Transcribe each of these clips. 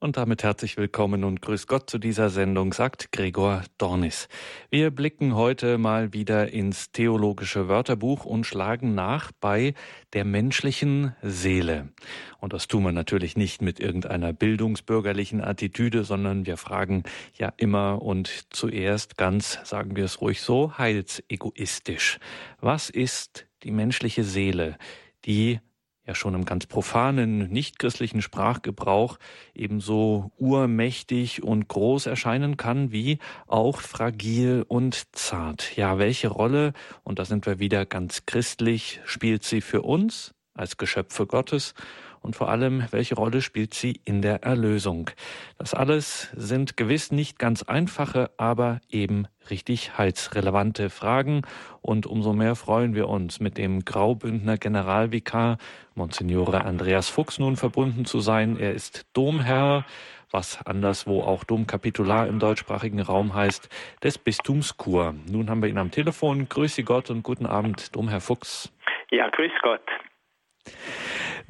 Und damit herzlich willkommen und grüß Gott zu dieser Sendung, sagt Gregor Dornis. Wir blicken heute mal wieder ins theologische Wörterbuch und schlagen nach bei der menschlichen Seele. Und das tun wir natürlich nicht mit irgendeiner bildungsbürgerlichen Attitüde, sondern wir fragen ja immer und zuerst ganz, sagen wir es ruhig so, heilsegoistisch. Was ist die menschliche Seele, die ja schon im ganz profanen, nichtchristlichen Sprachgebrauch ebenso urmächtig und groß erscheinen kann, wie auch fragil und zart. Ja, welche Rolle, und da sind wir wieder ganz christlich, spielt sie für uns als Geschöpfe Gottes und vor allem, welche Rolle spielt sie in der Erlösung? Das alles sind gewiss nicht ganz einfache, aber eben richtig heilsrelevante Fragen und umso mehr freuen wir uns, mit dem Graubündner Generalvikar Monsignore Andreas Fuchs nun verbunden zu sein. Er ist Domherr was anderswo auch Domkapitular im deutschsprachigen Raum heißt, des Bistums Chur. Nun haben wir ihn am Telefon. Grüße Gott und guten Abend, Domherr Fuchs. Ja, grüß Gott.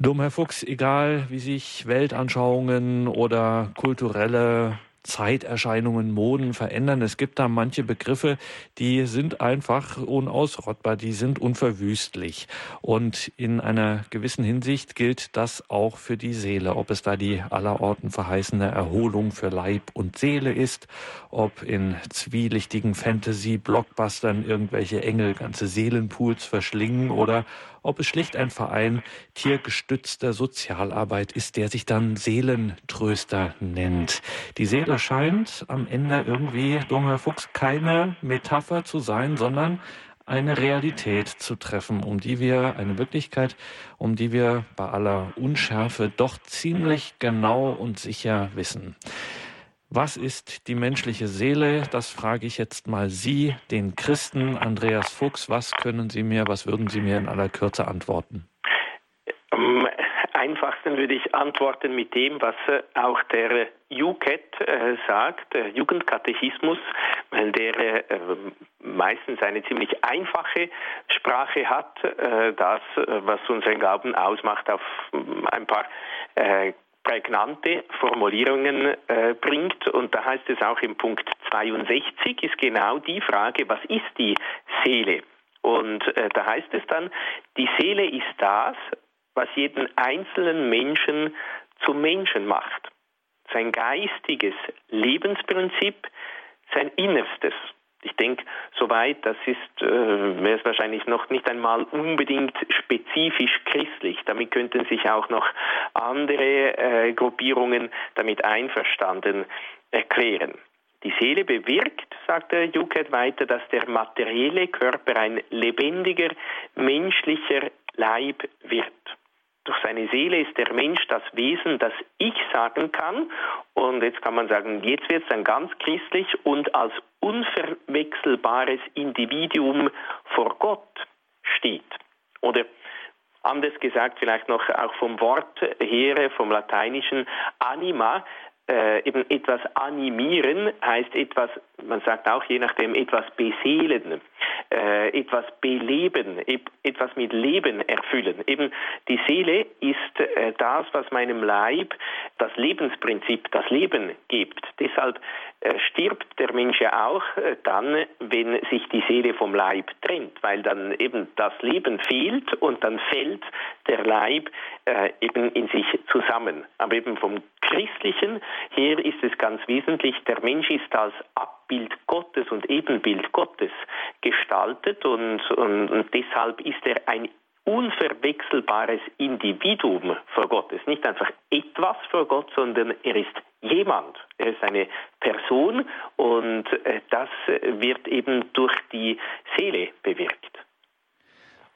Dumm, Herr Fuchs, egal wie sich Weltanschauungen oder kulturelle Zeiterscheinungen, Moden verändern. Es gibt da manche Begriffe, die sind einfach unausrottbar, die sind unverwüstlich. Und in einer gewissen Hinsicht gilt das auch für die Seele, ob es da die allerorten verheißene Erholung für Leib und Seele ist, ob in zwielichtigen Fantasy-Blockbustern irgendwelche Engel ganze Seelenpools verschlingen oder ob es schlicht ein Verein tiergestützter Sozialarbeit ist, der sich dann Seelentröster nennt. Die Seele scheint am Ende irgendwie, Dummer Fuchs, keine Metapher zu sein, sondern eine Realität zu treffen, um die wir, eine Wirklichkeit, um die wir bei aller Unschärfe doch ziemlich genau und sicher wissen. Was ist die menschliche Seele? Das frage ich jetzt mal Sie, den Christen Andreas Fuchs. Was können Sie mir, was würden Sie mir in aller Kürze antworten? Am einfachsten würde ich antworten mit dem, was äh, auch der UCAT äh, sagt, der Jugendkatechismus, der äh, meistens eine ziemlich einfache Sprache hat, das, was unseren Glauben ausmacht, auf ein paar prägnante Formulierungen äh, bringt. Und da heißt es auch im Punkt 62 ist genau die Frage, was ist die Seele? Und äh, da heißt es dann, die Seele ist das, was jeden einzelnen Menschen zum Menschen macht. Sein geistiges Lebensprinzip, sein Innerstes. Ich denke, soweit, das ist, äh, wäre es wahrscheinlich noch nicht einmal unbedingt spezifisch christlich. Damit könnten sich auch noch andere äh, Gruppierungen damit einverstanden erklären. Die Seele bewirkt, sagt der Juket weiter, dass der materielle Körper ein lebendiger, menschlicher Leib wird. Durch seine Seele ist der Mensch das Wesen, das ich sagen kann. Und jetzt kann man sagen, jetzt wird es dann ganz christlich und als unverwechselbares Individuum vor Gott steht. Oder anders gesagt, vielleicht noch auch vom Wort her, vom lateinischen anima, äh, eben etwas animieren heißt etwas, man sagt auch je nachdem, etwas beseelen, äh, etwas beleben, etwas mit Leben erfüllen. Eben die Seele ist äh, das, was meinem Leib das Lebensprinzip, das Leben gibt. Deshalb äh, stirbt der Mensch ja auch äh, dann, wenn sich die Seele vom Leib trennt, weil dann eben das Leben fehlt und dann fällt der Leib äh, eben in sich zusammen. Aber eben vom Christlichen her ist es ganz wesentlich, der Mensch ist als Abbild Gottes und Ebenbild Gottes gestaltet und, und, und deshalb ist er ein unverwechselbares Individuum vor Gott. Es ist nicht einfach etwas vor Gott, sondern er ist jemand. Er ist eine Person und äh, das wird eben durch die Seele bewirkt.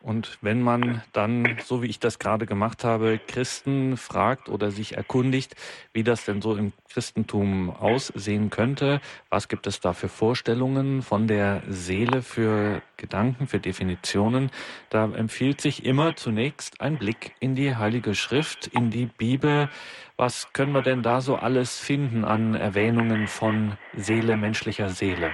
Und wenn man dann, so wie ich das gerade gemacht habe, Christen fragt oder sich erkundigt, wie das denn so im Christentum aussehen könnte, was gibt es da für Vorstellungen von der Seele, für Gedanken, für Definitionen, da empfiehlt sich immer zunächst ein Blick in die Heilige Schrift, in die Bibel. Was können wir denn da so alles finden an Erwähnungen von Seele, menschlicher Seele?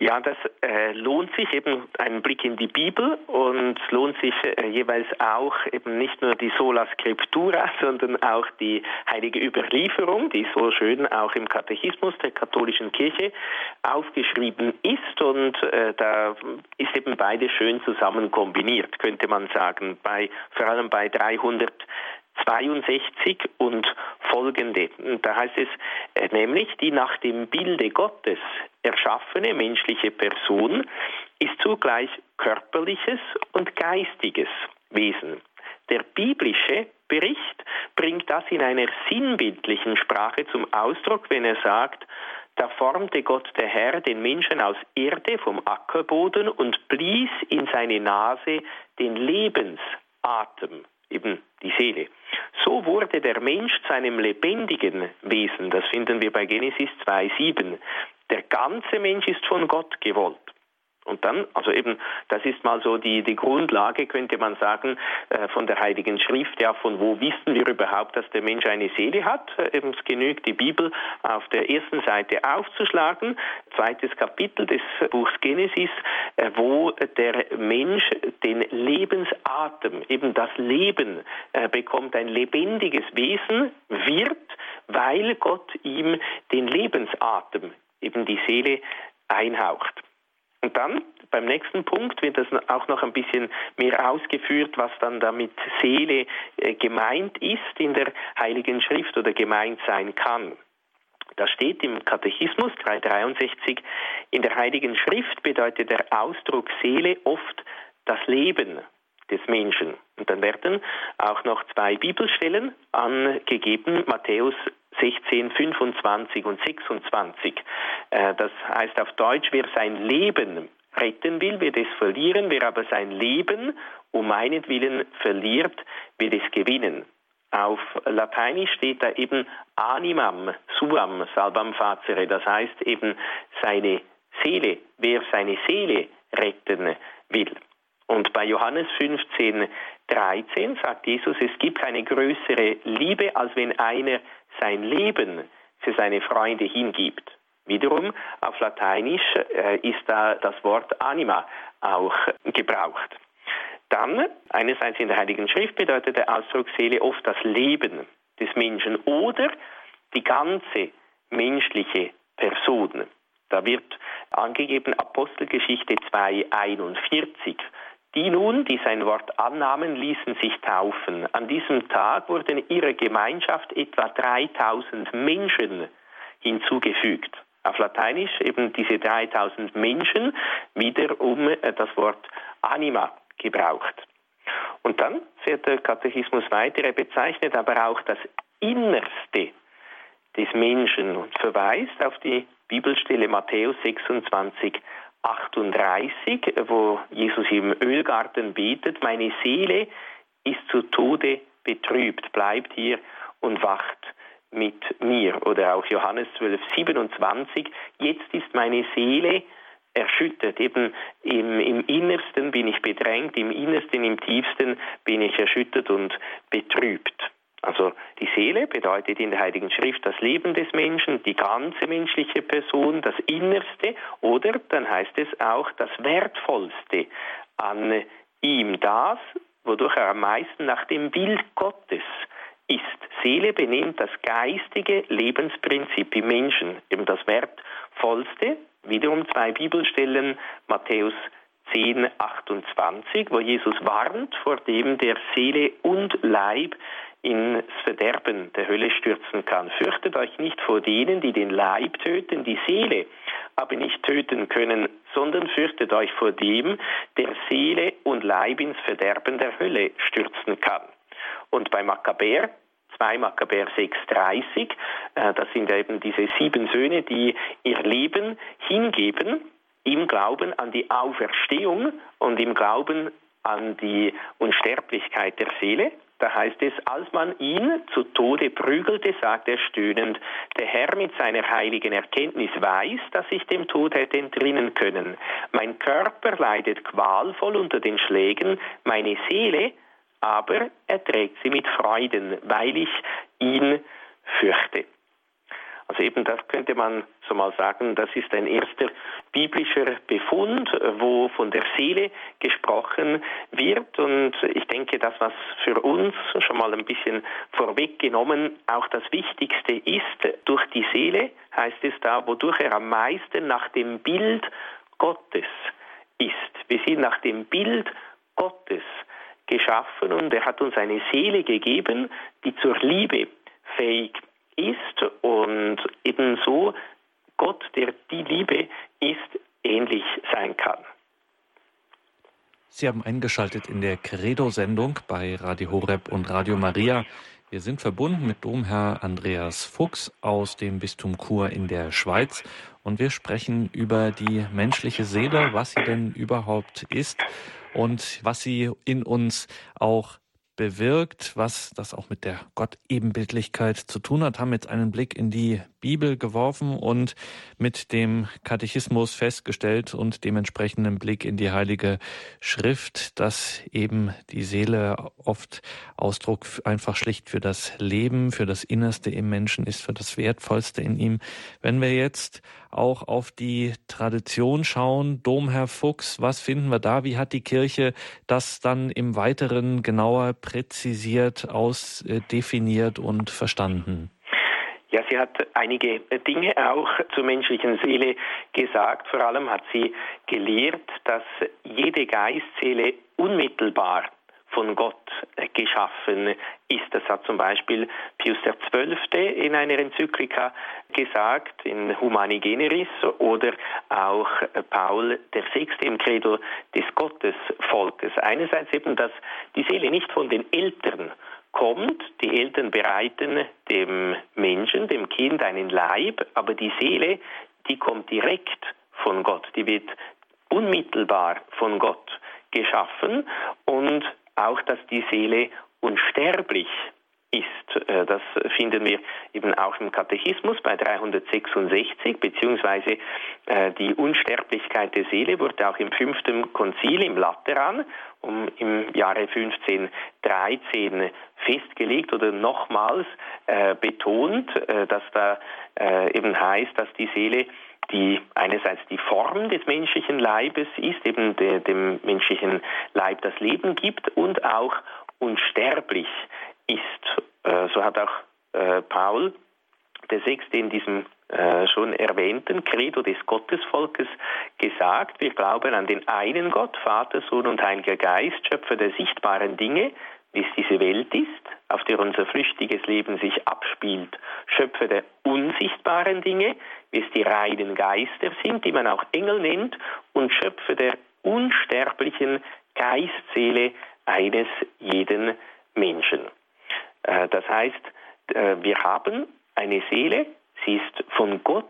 Ja, das äh, lohnt sich eben ein Blick in die Bibel und lohnt sich äh, jeweils auch eben nicht nur die Sola Scriptura, sondern auch die heilige Überlieferung, die so schön auch im Katechismus der katholischen Kirche aufgeschrieben ist und äh, da ist eben beide schön zusammen kombiniert, könnte man sagen, bei vor allem bei 300 62 und folgende. Da heißt es äh, nämlich, die nach dem Bilde Gottes erschaffene menschliche Person ist zugleich körperliches und geistiges Wesen. Der biblische Bericht bringt das in einer sinnbildlichen Sprache zum Ausdruck, wenn er sagt, da formte Gott der Herr den Menschen aus Erde vom Ackerboden und blies in seine Nase den Lebensatem, eben die Seele. So wurde der Mensch zu einem lebendigen Wesen. Das finden wir bei Genesis 2,7. Der ganze Mensch ist von Gott gewollt. Und dann, also eben, das ist mal so die, die Grundlage, könnte man sagen, äh, von der Heiligen Schrift, ja, von wo wissen wir überhaupt, dass der Mensch eine Seele hat? Äh, eben, es genügt, die Bibel auf der ersten Seite aufzuschlagen, zweites Kapitel des Buchs Genesis, äh, wo der Mensch den Lebensatem, eben das Leben bekommt, ein lebendiges Wesen wird, weil Gott ihm den Lebensatem, eben die Seele, einhaucht. Und dann beim nächsten Punkt wird das auch noch ein bisschen mehr ausgeführt, was dann damit Seele äh, gemeint ist in der Heiligen Schrift oder gemeint sein kann. Da steht im Katechismus 363, in der Heiligen Schrift bedeutet der Ausdruck Seele oft das Leben des Menschen. Und dann werden auch noch zwei Bibelstellen angegeben, Matthäus 16, 25 und 26. Äh, das heißt auf Deutsch, wer sein Leben retten will, wird es verlieren, wer aber sein Leben um meinetwillen verliert, wird es gewinnen. Auf Lateinisch steht da eben animam, suam, salvam facere, das heißt eben seine Seele, wer seine Seele retten will. Und bei Johannes 15, 13 sagt Jesus, es gibt keine größere Liebe, als wenn einer sein Leben für seine Freunde hingibt. Wiederum auf Lateinisch äh, ist da das Wort anima auch gebraucht. Dann, einerseits in der Heiligen Schrift bedeutet der Ausdruck Seele oft das Leben des Menschen oder die ganze menschliche Person. Da wird angegeben Apostelgeschichte 2,41. Die nun, die sein Wort annahmen, ließen sich taufen. An diesem Tag wurden ihrer Gemeinschaft etwa 3000 Menschen hinzugefügt. Auf Lateinisch eben diese 3000 Menschen wiederum äh, das Wort Anima gebraucht. Und dann fährt der Katechismus weiter, er bezeichnet aber auch das Innerste des Menschen und verweist auf die Bibelstelle Matthäus 26, 38, wo Jesus im Ölgarten betet, meine Seele ist zu Tode betrübt, bleibt hier und wacht mit mir. Oder auch Johannes 12, 27, jetzt ist meine Seele erschüttert. Eben im, im Innersten bin ich bedrängt, im Innersten, im Tiefsten bin ich erschüttert und betrübt. Also die Seele bedeutet in der Heiligen Schrift das Leben des Menschen, die ganze menschliche Person, das Innerste oder dann heißt es auch das Wertvollste an ihm, das, wodurch er am meisten nach dem Bild Gottes ist. Seele benennt das geistige Lebensprinzip im Menschen, eben das Wertvollste, wiederum zwei Bibelstellen, Matthäus 10, 28, wo Jesus warnt vor dem, der Seele und Leib ins Verderben der Hölle stürzen kann. Fürchtet euch nicht vor denen, die den Leib töten, die Seele aber nicht töten können, sondern fürchtet euch vor dem, der Seele und Leib ins Verderben der Hölle stürzen kann. Und bei Makkabäer 2 Makkabäer 6,30, äh, das sind eben diese sieben Söhne, die ihr Leben hingeben im Glauben an die Auferstehung und im Glauben an die Unsterblichkeit der Seele. Da heißt es, als man ihn zu Tode prügelte, sagt er stöhnend, der Herr mit seiner heiligen Erkenntnis weiß, dass ich dem Tod hätte entrinnen können. Mein Körper leidet qualvoll unter den Schlägen, meine Seele aber erträgt sie mit Freuden, weil ich ihn fürchte. Also eben das könnte man so mal sagen, das ist ein erster biblischer Befund, wo von der Seele gesprochen wird. Und ich denke, das, was für uns schon mal ein bisschen vorweggenommen auch das Wichtigste ist, durch die Seele heißt es da, wodurch er am meisten nach dem Bild Gottes ist. Wir sind nach dem Bild Gottes geschaffen und er hat uns eine Seele gegeben, die zur Liebe fähig ist und ebenso Gott, der die Liebe ist, ähnlich sein kann. Sie haben eingeschaltet in der Credo-Sendung bei Radio Horeb und Radio Maria. Wir sind verbunden mit Domherr Andreas Fuchs aus dem Bistum Chur in der Schweiz und wir sprechen über die menschliche Seele, was sie denn überhaupt ist und was sie in uns auch bewirkt, was das auch mit der Gottebenbildlichkeit zu tun hat, haben jetzt einen Blick in die Bibel geworfen und mit dem Katechismus festgestellt und dementsprechenden Blick in die Heilige Schrift, dass eben die Seele oft Ausdruck einfach schlicht für das Leben, für das Innerste im Menschen ist, für das Wertvollste in ihm. Wenn wir jetzt auch auf die Tradition schauen, Domherr Fuchs, was finden wir da? Wie hat die Kirche das dann im Weiteren genauer präzisiert, ausdefiniert und verstanden? Ja, sie hat einige Dinge auch zur menschlichen Seele gesagt. Vor allem hat sie gelehrt, dass jede Geistseele unmittelbar von Gott geschaffen ist. Das hat zum Beispiel Pius XII. in einer Enzyklika gesagt, in Humani Generis, oder auch Paul VI. im Credo des Gottesvolkes. Einerseits eben, dass die Seele nicht von den Eltern kommt, die Eltern bereiten dem Menschen, dem Kind einen Leib, aber die Seele, die kommt direkt von Gott, die wird unmittelbar von Gott geschaffen und auch, dass die Seele unsterblich ist. Äh, das finden wir eben auch im Katechismus bei 366, beziehungsweise äh, die Unsterblichkeit der Seele wurde auch im fünften Konzil im Lateran um im Jahre 1513 festgelegt oder nochmals äh, betont, dass da eben heißt, dass die Seele die einerseits die Form des menschlichen Leibes ist, eben de, dem menschlichen Leib das Leben gibt und auch unsterblich ist. Äh, so hat auch äh, Paul der Sechste in diesem äh, schon erwähnten Credo des Gottesvolkes gesagt, wir glauben an den einen Gott, Vater, Sohn und Heiliger Geist, Schöpfer der sichtbaren Dinge, wie es diese Welt ist, auf der unser flüchtiges Leben sich abspielt, Schöpfer der unsichtbaren Dinge, wie es die reinen Geister sind, die man auch Engel nennt, und Schöpfer der unsterblichen Geistseele eines jeden Menschen. Äh, das heißt, äh, wir haben eine Seele, sie ist von Gott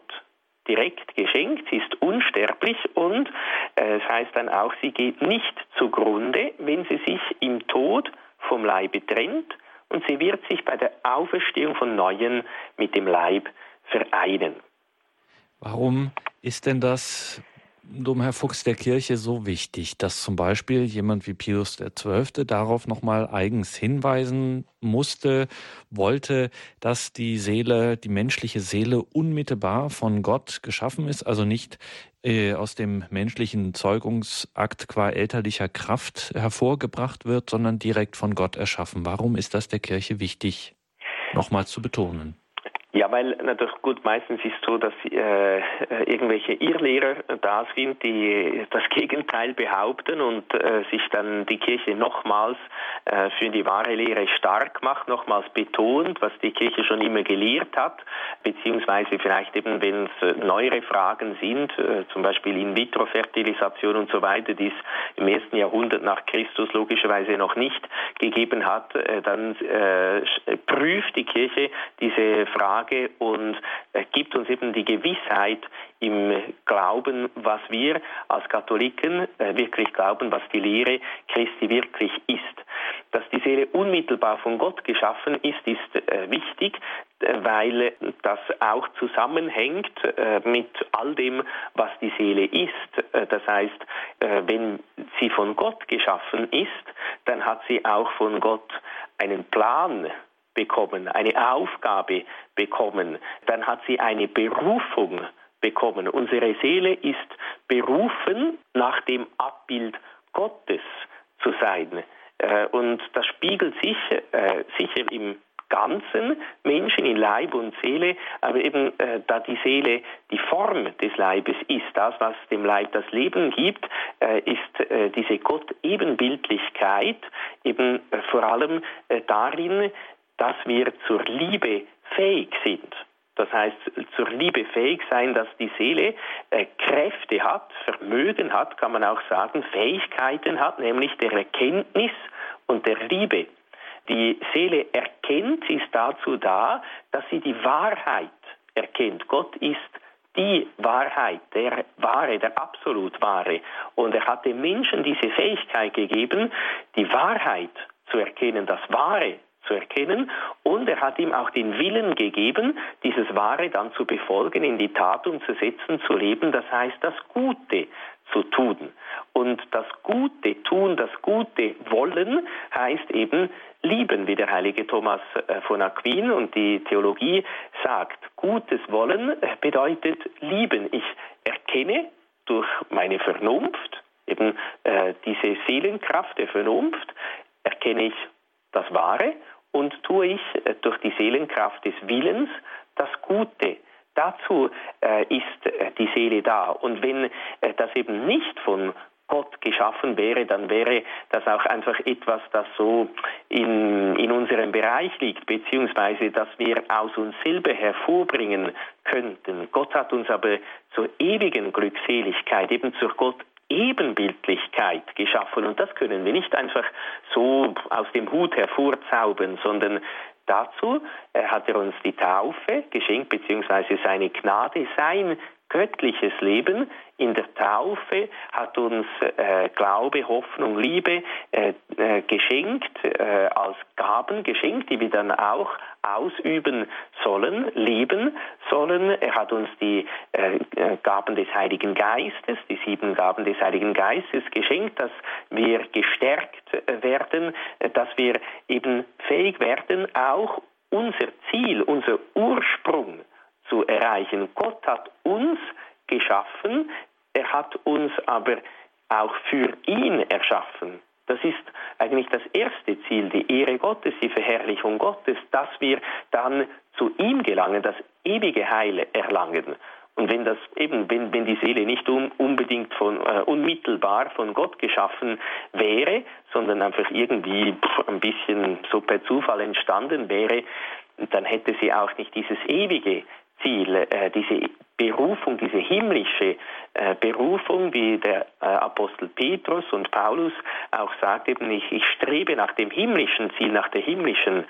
direkt geschenkt, sie ist unsterblich und äh, es heißt dann auch, sie geht nicht zugrunde, wenn sie sich im Tod vom Leibe trennt und sie wird sich bei der Auferstehung von Neuen mit dem Leib vereinen. Warum ist denn das Domherr Fuchs der Kirche so wichtig, dass zum Beispiel jemand wie Pius XII. darauf nochmal eigens hinweisen musste, wollte, dass die Seele, die menschliche Seele unmittelbar von Gott geschaffen ist, also nicht äh, aus dem menschlichen Zeugungsakt qua elterlicher Kraft hervorgebracht wird, sondern direkt von Gott erschaffen. Warum ist das der Kirche wichtig, nochmal zu betonen? Ja, weil natürlich gut, meistens ist es so, dass äh, irgendwelche Irrlehrer da sind, die das Gegenteil behaupten und äh, sich dann die Kirche nochmals äh, für die wahre Lehre stark macht, nochmals betont, was die Kirche schon immer gelehrt hat, beziehungsweise vielleicht eben, wenn es neuere Fragen sind, äh, zum Beispiel In-vitro-Fertilisation und so weiter, die es im ersten Jahrhundert nach Christus logischerweise noch nicht gegeben hat, äh, dann äh, prüft die Kirche diese Fragen Frage und äh, gibt uns eben die Gewissheit im Glauben, was wir als Katholiken äh, wirklich glauben, was die Lehre Christi wirklich ist. Dass die Seele unmittelbar von Gott geschaffen ist, ist äh, wichtig, weil das auch zusammenhängt mit all dem, was die Seele ist. Das heißt, wenn sie von Gott geschaffen ist, dann hat sie auch von Gott einen Plan bekommen, eine Aufgabe bekommen, dann hat sie eine Berufung bekommen. Unsere Seele ist berufen, nach dem Abbild Gottes zu sein. Äh, und das spiegelt sich äh, sicher im ganzen Menschen in Leib und Seele, aber eben äh, da die Seele die Form des Leibes ist, das, was dem Leib das Leben gibt, äh, ist äh, diese Gott-Ebenbildlichkeit eben äh, vor allem darin, dass wir zur Liebe fähig sind. Das heißt, zur Liebe fähig sein, dass die Seele äh, Kräfte hat, Vermögen hat, kann man auch sagen, Fähigkeiten hat, nämlich der Erkenntnis und der Liebe. Die Seele erkennt, ist dazu da, dass sie die Wahrheit erkennt. Gott ist die Wahrheit, der Wahre, der absolut Wahre. Und er hat dem Menschen diese Fähigkeit gegeben, die Wahrheit zu erkennen, das Wahre zu erkennen und er hat ihm auch den Willen gegeben, dieses Wahre dann zu befolgen, in die Tat umzusetzen, zu leben, das heißt das Gute zu tun. Und das Gute tun, das Gute wollen, heißt eben lieben, wie der heilige Thomas äh, von Aquin und die Theologie sagt. Gutes wollen bedeutet lieben. Ich erkenne durch meine Vernunft, eben äh, diese Seelenkraft der Vernunft, erkenne ich das Wahre und tue ich äh, durch die Seelenkraft des Willens das Gute. Dazu äh, ist äh, die Seele da. Und wenn äh, das eben nicht von Gott geschaffen wäre, dann wäre das auch einfach etwas, das so in, in unserem Bereich liegt, beziehungsweise das wir aus uns selber hervorbringen könnten. Gott hat uns aber zur ewigen Glückseligkeit, eben zur Gott Ebenbildlichkeit geschaffen. Und das können wir nicht einfach so aus dem Hut hervorzaubern, sondern dazu hat er uns die Taufe geschenkt, beziehungsweise seine Gnade, sein göttliches Leben in der Taufe hat uns äh, Glaube, Hoffnung, Liebe äh, äh, geschenkt, äh, als Gaben geschenkt, die wir dann auch ausüben sollen, leben sollen. Er hat uns die äh, Gaben des Heiligen Geistes, die sieben Gaben des Heiligen Geistes geschenkt, dass wir gestärkt werden, dass wir eben fähig werden, auch unser Ziel, unser Ursprung zu erreichen. Gott hat uns geschaffen, er hat uns aber auch für ihn erschaffen. Das ist eigentlich das erste Ziel, die Ehre Gottes, die Verherrlichung Gottes, dass wir dann zu ihm gelangen, das ewige Heil erlangen. Und wenn das eben, wenn, wenn die Seele nicht un, unbedingt von, äh, unmittelbar von Gott geschaffen wäre, sondern einfach irgendwie ein bisschen so per Zufall entstanden wäre, dann hätte sie auch nicht dieses ewige Ziel, äh, diese Berufung, diese himmlische äh, Berufung, wie der äh, Apostel Petrus und Paulus auch sagt, eben ich, ich strebe nach dem himmlischen Ziel, nach der himmlischen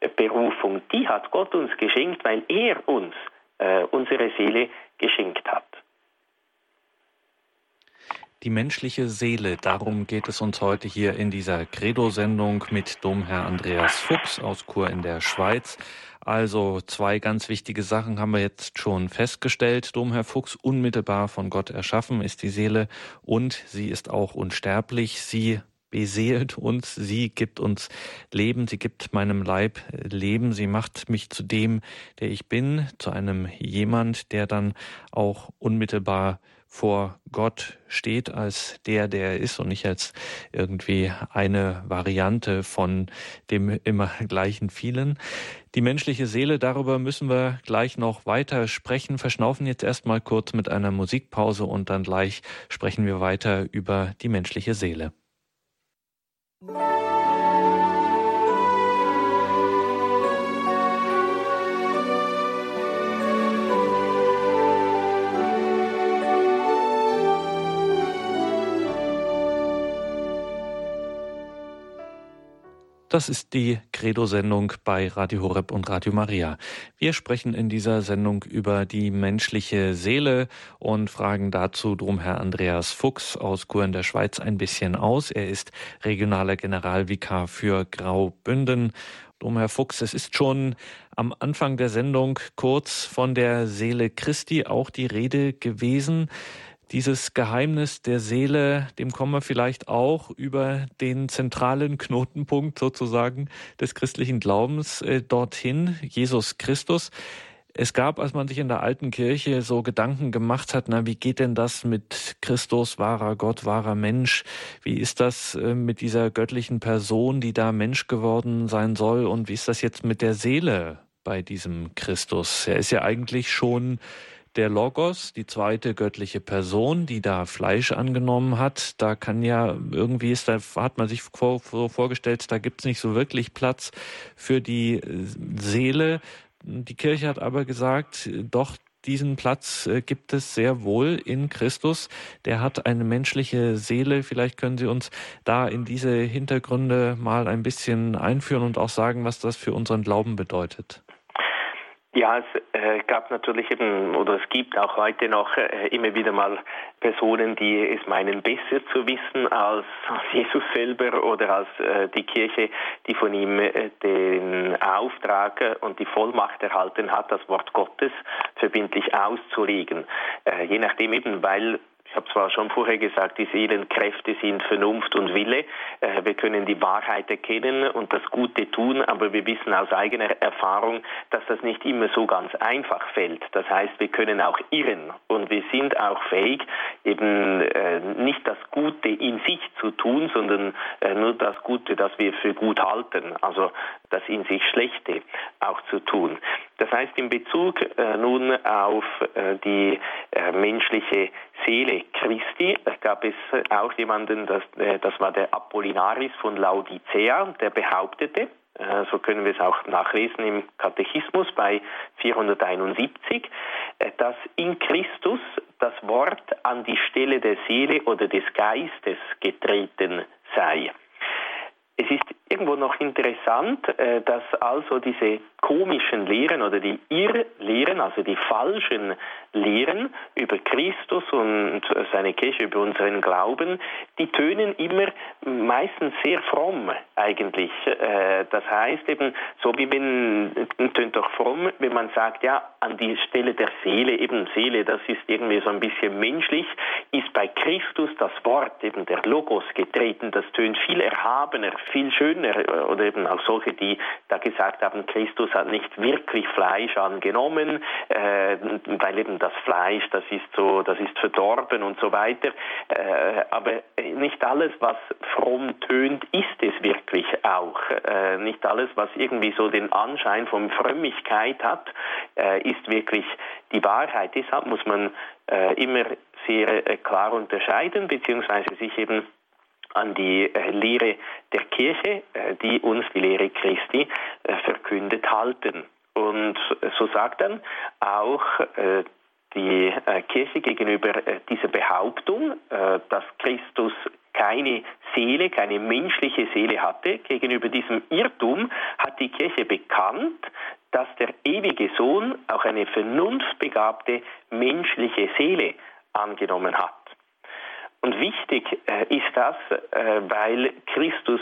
äh, Berufung. Die hat Gott uns geschenkt, weil er uns äh, unsere Seele geschenkt hat. Die menschliche Seele, darum geht es uns heute hier in dieser Credo-Sendung mit Domherr Andreas Fuchs aus Chur in der Schweiz. Also zwei ganz wichtige Sachen haben wir jetzt schon festgestellt. Domherr Fuchs, unmittelbar von Gott erschaffen ist die Seele und sie ist auch unsterblich. Sie beseelt uns, sie gibt uns Leben, sie gibt meinem Leib Leben, sie macht mich zu dem, der ich bin, zu einem jemand, der dann auch unmittelbar vor Gott steht als der, der er ist und nicht als irgendwie eine Variante von dem immer gleichen vielen. Die menschliche Seele, darüber müssen wir gleich noch weiter sprechen, verschnaufen jetzt erstmal kurz mit einer Musikpause und dann gleich sprechen wir weiter über die menschliche Seele. Das ist die Credo-Sendung bei Radio Horeb und Radio Maria. Wir sprechen in dieser Sendung über die menschliche Seele und fragen dazu drum Herr Andreas Fuchs aus Kur in der Schweiz ein bisschen aus. Er ist regionaler Generalvikar für Graubünden. Drum Herr Fuchs, es ist schon am Anfang der Sendung kurz von der Seele Christi auch die Rede gewesen. Dieses Geheimnis der Seele, dem kommen wir vielleicht auch über den zentralen Knotenpunkt sozusagen des christlichen Glaubens äh, dorthin, Jesus Christus. Es gab, als man sich in der alten Kirche so Gedanken gemacht hat, na, wie geht denn das mit Christus, wahrer Gott, wahrer Mensch? Wie ist das äh, mit dieser göttlichen Person, die da Mensch geworden sein soll? Und wie ist das jetzt mit der Seele bei diesem Christus? Er ist ja eigentlich schon der Logos, die zweite göttliche Person, die da Fleisch angenommen hat, da kann ja irgendwie ist, da hat man sich so vorgestellt, da gibt es nicht so wirklich Platz für die äh, Seele. Die Kirche hat aber gesagt, doch, diesen Platz äh, gibt es sehr wohl in Christus. Der hat eine menschliche Seele. Vielleicht können Sie uns da in diese Hintergründe mal ein bisschen einführen und auch sagen, was das für unseren Glauben bedeutet. Ja, es äh, gab natürlich eben, oder es gibt auch heute noch äh, immer wieder mal Personen, die es meinen, besser zu wissen als Jesus selber oder als äh, die Kirche, die von ihm äh, den Auftrag und die Vollmacht erhalten hat, das Wort Gottes verbindlich auszulegen. Äh, je nachdem eben, weil ich habe zwar schon vorher gesagt, die Seelenkräfte sind Vernunft und Wille. Äh, wir können die Wahrheit erkennen und das Gute tun, aber wir wissen aus eigener Erfahrung, dass das nicht immer so ganz einfach fällt. Das heißt, wir können auch irren und wir sind auch fähig, eben äh, nicht das Gute in sich zu tun, sondern äh, nur das Gute, das wir für gut halten, also das in sich Schlechte auch zu tun. Das heißt, in Bezug nun auf die menschliche Seele Christi gab es auch jemanden, das, äh, das war der Apollinaris von Laodicea, der behauptete, äh, so können wir es auch nachlesen im Katechismus bei 471, äh, dass in Christus das Wort an die Stelle der Seele oder des Geistes getreten sei. Es ist irgendwo noch interessant, dass also diese komischen Lehren oder die Irrlehren, also die falschen Lehren über Christus und seine Kirche, über unseren Glauben, die tönen immer meistens sehr fromm eigentlich. Äh, das heißt eben, so wie wenn, tönt doch fromm, wenn man sagt, ja, an die Stelle der Seele, eben Seele, das ist irgendwie so ein bisschen menschlich, ist bei Christus das Wort, eben der Logos getreten, das tönt viel erhabener, viel schöner, oder eben auch solche, die da gesagt haben, Christus hat nicht wirklich Fleisch angenommen, äh, weil eben das Fleisch, das ist so, das ist verdorben und so weiter. Äh, aber nicht alles, was fromm tönt, ist es wirklich auch. Äh, nicht alles, was irgendwie so den Anschein von Frömmigkeit hat, äh, ist wirklich die Wahrheit. Deshalb muss man äh, immer sehr äh, klar unterscheiden, beziehungsweise sich eben an die äh, Lehre der Kirche, äh, die uns die Lehre Christi verkündet halten. Und so sagt dann auch die äh, Kirche gegenüber äh, dieser Behauptung, äh, dass Christus keine Seele, keine menschliche Seele hatte, gegenüber diesem Irrtum hat die Kirche bekannt, dass der ewige Sohn auch eine vernunftbegabte menschliche Seele angenommen hat. Und wichtig äh, ist das, äh, weil Christus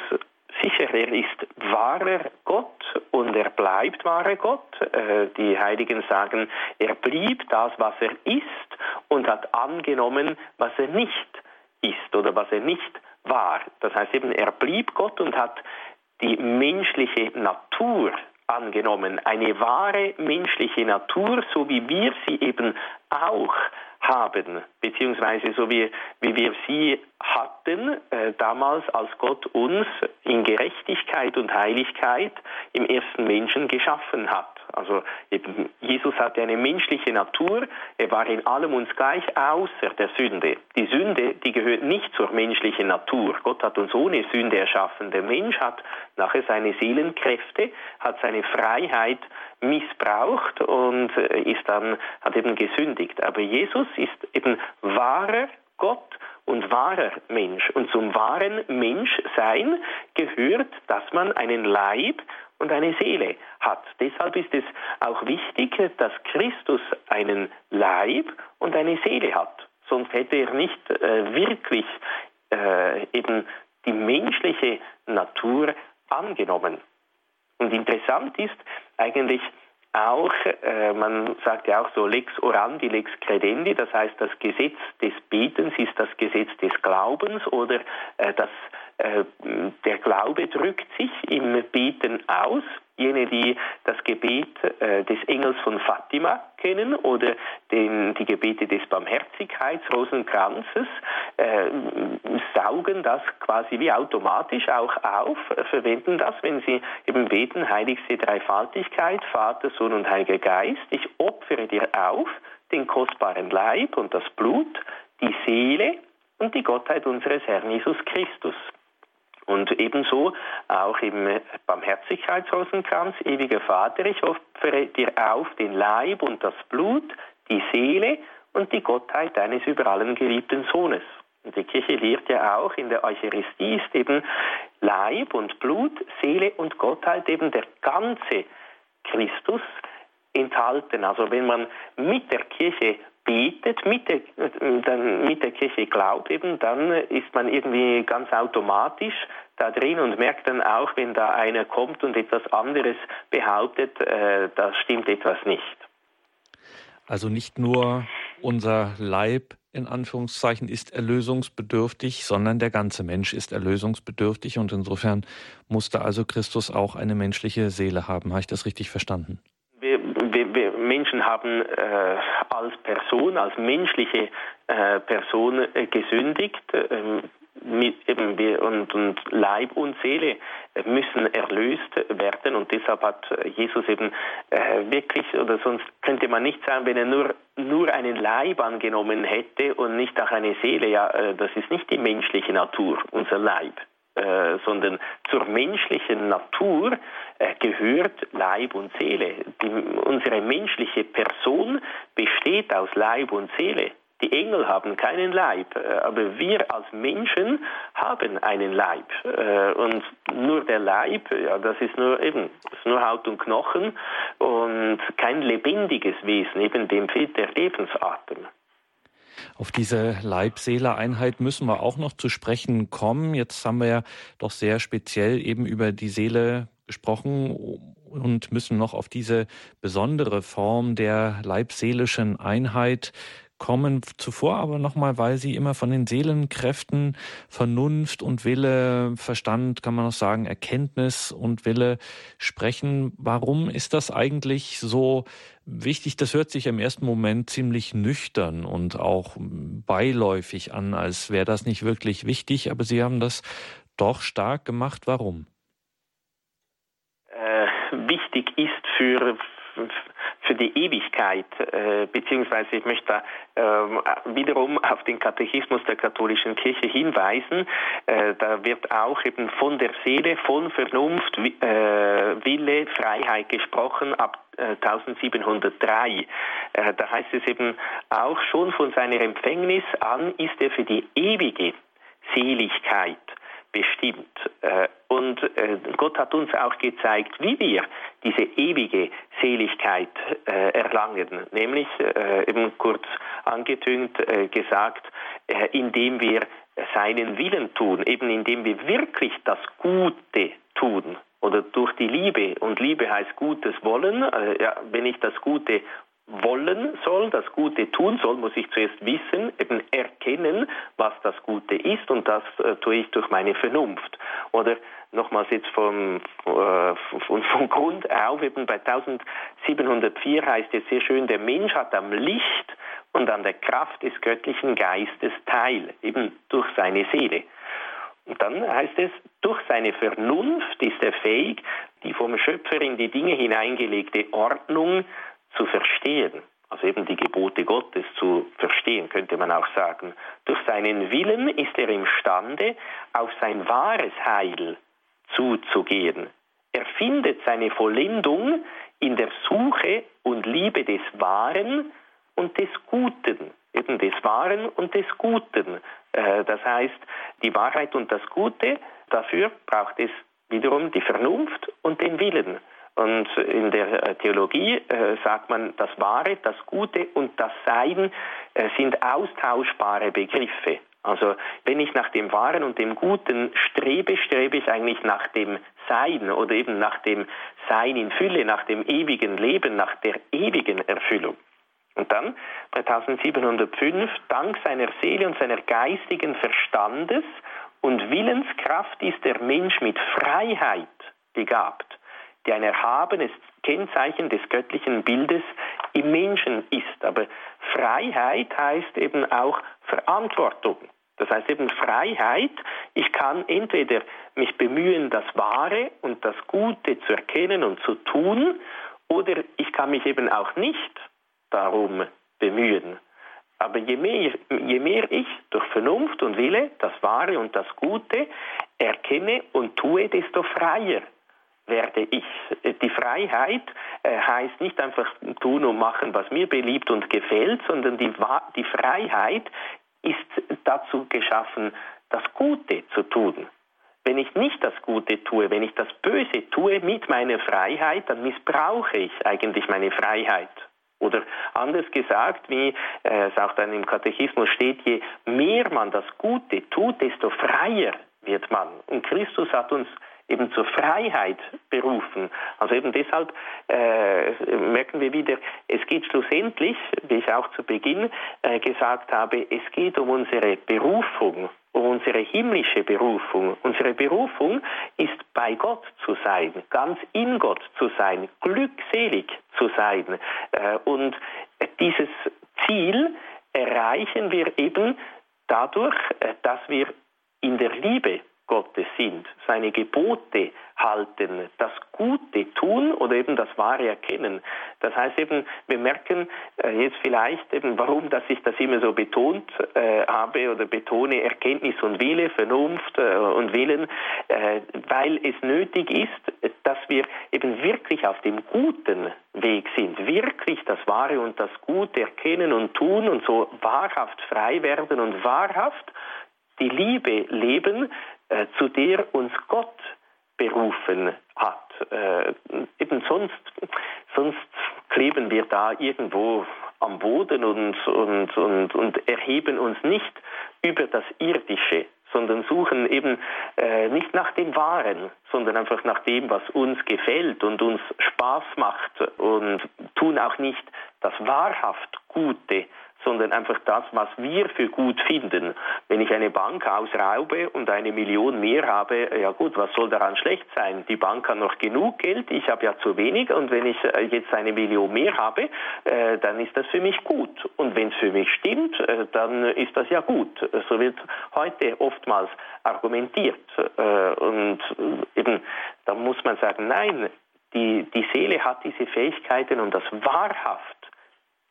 sicher, er ist wahrer Gott und er bleibt wahrer Gott. Äh, die Heiligen sagen, er blieb das, was er ist und hat angenommen, was er nicht ist oder was er nicht war. Das heißt eben, er blieb Gott und hat die menschliche Natur angenommen, eine wahre menschliche Natur, so wie wir sie eben auch haben, beziehungsweise so wie, wie wir sie hatten äh, damals, als Gott uns in Gerechtigkeit und Heiligkeit im ersten Menschen geschaffen hat. Also eben, Jesus hatte eine menschliche Natur, er war in allem uns gleich, außer der Sünde. Die Sünde, die gehört nicht zur menschlichen Natur. Gott hat uns ohne Sünde erschaffen. Der Mensch hat nachher seine Seelenkräfte, hat seine Freiheit missbraucht und äh, ist dann, hat eben gesündigt. Aber Jesus ist eben wahrer Gott und wahrer Mensch. Und zum wahren Menschsein gehört, dass man einen Leib und eine Seele hat. Deshalb ist es auch wichtig, dass Christus einen Leib und eine Seele hat. Sonst hätte er nicht äh, wirklich äh, eben die menschliche Natur angenommen. Und interessant ist eigentlich auch, äh, man sagt ja auch so lex orandi, lex credendi, das heißt das Gesetz des Betens ist das Gesetz des Glaubens oder äh, das, der Glaube drückt sich im Beten aus jene, die das Gebet äh, des Engels von Fatima kennen oder den, die Gebete des Barmherzigkeitsrosenkranzes, äh, saugen das quasi wie automatisch auch auf, äh, verwenden das, wenn sie eben beten, heiligste Dreifaltigkeit, Vater, Sohn und Heiliger Geist, ich opfere dir auf den kostbaren Leib und das Blut, die Seele und die Gottheit unseres Herrn Jesus Christus. Und ebenso auch im Barmherzigkeitsrosenkranz, ewiger Vater, ich opfere dir auf den Leib und das Blut, die Seele und die Gottheit deines über allen geliebten Sohnes. Und die Kirche lehrt ja auch, in der Eucharistie ist eben Leib und Blut, Seele und Gottheit eben der ganze Christus enthalten. Also wenn man mit der Kirche betet, mit der, dann mit der Kirche glaubt eben, dann ist man irgendwie ganz automatisch da drin und merkt dann auch, wenn da einer kommt und etwas anderes behauptet, äh, da stimmt etwas nicht. Also nicht nur unser Leib in Anführungszeichen ist erlösungsbedürftig, sondern der ganze Mensch ist erlösungsbedürftig und insofern musste also Christus auch eine menschliche Seele haben. Habe ich das richtig verstanden? Menschen haben äh, als Person, als menschliche äh, Person äh, gesündigt. Ähm, mit, eben wir und, und Leib und Seele müssen erlöst werden und deshalb hat Jesus eben äh, wirklich oder sonst könnte man nicht sagen, wenn er nur nur einen Leib angenommen hätte und nicht auch eine Seele, ja, äh, das ist nicht die menschliche Natur, unser Leib. Äh, sondern zur menschlichen Natur äh, gehört Leib und Seele. Die, unsere menschliche Person besteht aus Leib und Seele. Die Engel haben keinen Leib, äh, aber wir als Menschen haben einen Leib. Und nur der Leib, ja, das ist nur eben, ist nur Haut und Knochen und kein lebendiges Wesen, eben dem fehlt der Lebensatem. Auf diese Leib-Seele-Einheit müssen wir auch noch zu sprechen kommen. Jetzt haben wir ja doch sehr speziell eben über die Seele gesprochen und müssen noch auf diese besondere Form der leibseelischen Einheit kommen. Zuvor aber nochmal, weil Sie immer von den Seelenkräften, Vernunft und Wille, Verstand, kann man auch sagen, Erkenntnis und Wille sprechen. Warum ist das eigentlich so wichtig? Das hört sich im ersten Moment ziemlich nüchtern und auch beiläufig an, als wäre das nicht wirklich wichtig, aber Sie haben das doch stark gemacht. Warum? Äh, wichtig ist für für die Ewigkeit, äh, beziehungsweise ich möchte äh, wiederum auf den Katechismus der katholischen Kirche hinweisen. Äh, da wird auch eben von der Seele, von Vernunft, äh, Wille, Freiheit gesprochen ab 1703. Äh, äh, da heißt es eben auch schon von seiner Empfängnis an ist er für die ewige Seligkeit bestimmt. Äh, und äh, Gott hat uns auch gezeigt, wie wir diese ewige Seligkeit äh, erlangen, nämlich eben kurz angetönt gesagt, indem wir seinen Willen tun, eben indem wir wirklich das Gute tun oder durch die Liebe. Und Liebe heißt Gutes wollen. Ja, wenn ich das Gute wollen soll, das Gute tun soll, muss ich zuerst wissen, eben erkennen, was das Gute ist und das äh, tue ich durch meine Vernunft. Oder nochmals jetzt vom, äh, von, von Grund auf, eben bei 1704 heißt es sehr schön, der Mensch hat am Licht und an der Kraft des göttlichen Geistes teil, eben durch seine Seele. Und dann heißt es, durch seine Vernunft ist er fähig, die vom Schöpfer in die Dinge hineingelegte Ordnung zu verstehen, also eben die Gebote Gottes zu verstehen, könnte man auch sagen. Durch seinen Willen ist er imstande, auf sein wahres Heil zuzugehen. Er findet seine Vollendung in der Suche und Liebe des Wahren und des Guten, eben des Wahren und des Guten. Äh, das heißt, die Wahrheit und das Gute, dafür braucht es wiederum die Vernunft und den Willen. Und in der äh, Theologie äh, sagt man, das Wahre, das Gute und das Sein äh, sind austauschbare Begriffe. Also wenn ich nach dem Wahren und dem Guten strebe, strebe ich eigentlich nach dem Sein oder eben nach dem Sein in Fülle, nach dem ewigen Leben, nach der ewigen Erfüllung. Und dann bei 1705, dank seiner Seele und seiner geistigen Verstandes und Willenskraft ist der Mensch mit Freiheit begabt, die ein erhabenes Kennzeichen des göttlichen Bildes im Menschen ist. Aber Freiheit heißt eben auch Verantwortung. Das heißt eben Freiheit, ich kann entweder mich bemühen, das Wahre und das Gute zu erkennen und zu tun, oder ich kann mich eben auch nicht darum bemühen. Aber je mehr, je mehr ich durch Vernunft und Wille das Wahre und das Gute erkenne und tue, desto freier werde ich. Die Freiheit äh, heißt nicht einfach tun und machen, was mir beliebt und gefällt, sondern die, die Freiheit ist dazu geschaffen, das Gute zu tun. Wenn ich nicht das Gute tue, wenn ich das Böse tue mit meiner Freiheit, dann missbrauche ich eigentlich meine Freiheit. Oder anders gesagt, wie äh, es auch dann im Katechismus steht, je mehr man das Gute tut, desto freier wird man. Und Christus hat uns eben zur Freiheit berufen. Also eben deshalb äh, merken wir wieder, es geht schlussendlich, wie ich auch zu Beginn äh, gesagt habe, es geht um unsere Berufung, um unsere himmlische Berufung. Unsere Berufung ist bei Gott zu sein, ganz in Gott zu sein, glückselig zu sein. Äh, und dieses Ziel erreichen wir eben dadurch, äh, dass wir in der Liebe Gottes sind, seine Gebote halten, das Gute tun oder eben das Wahre erkennen. Das heißt eben, wir merken äh, jetzt vielleicht eben, warum, dass ich das immer so betont äh, habe oder betone, Erkenntnis und Wille, Vernunft äh, und Willen, äh, weil es nötig ist, dass wir eben wirklich auf dem guten Weg sind, wirklich das Wahre und das Gute erkennen und tun und so wahrhaft frei werden und wahrhaft die Liebe leben, äh, zu der uns Gott berufen hat. Äh, eben sonst, sonst kleben wir da irgendwo am Boden und, und, und, und erheben uns nicht über das Irdische, sondern suchen eben äh, nicht nach dem Wahren, sondern einfach nach dem, was uns gefällt und uns Spaß macht und tun auch nicht das wahrhaft Gute, sondern einfach das, was wir für gut finden. Wenn ich eine Bank ausraube und eine Million mehr habe, ja gut, was soll daran schlecht sein? Die Bank hat noch genug Geld, ich habe ja zu wenig und wenn ich äh, jetzt eine Million mehr habe, äh, dann ist das für mich gut. Und wenn es für mich stimmt, äh, dann ist das ja gut. So wird heute oftmals argumentiert. und eben, da muss man sagen, nein, die, die Seele hat diese Fähigkeiten und das wahrhaft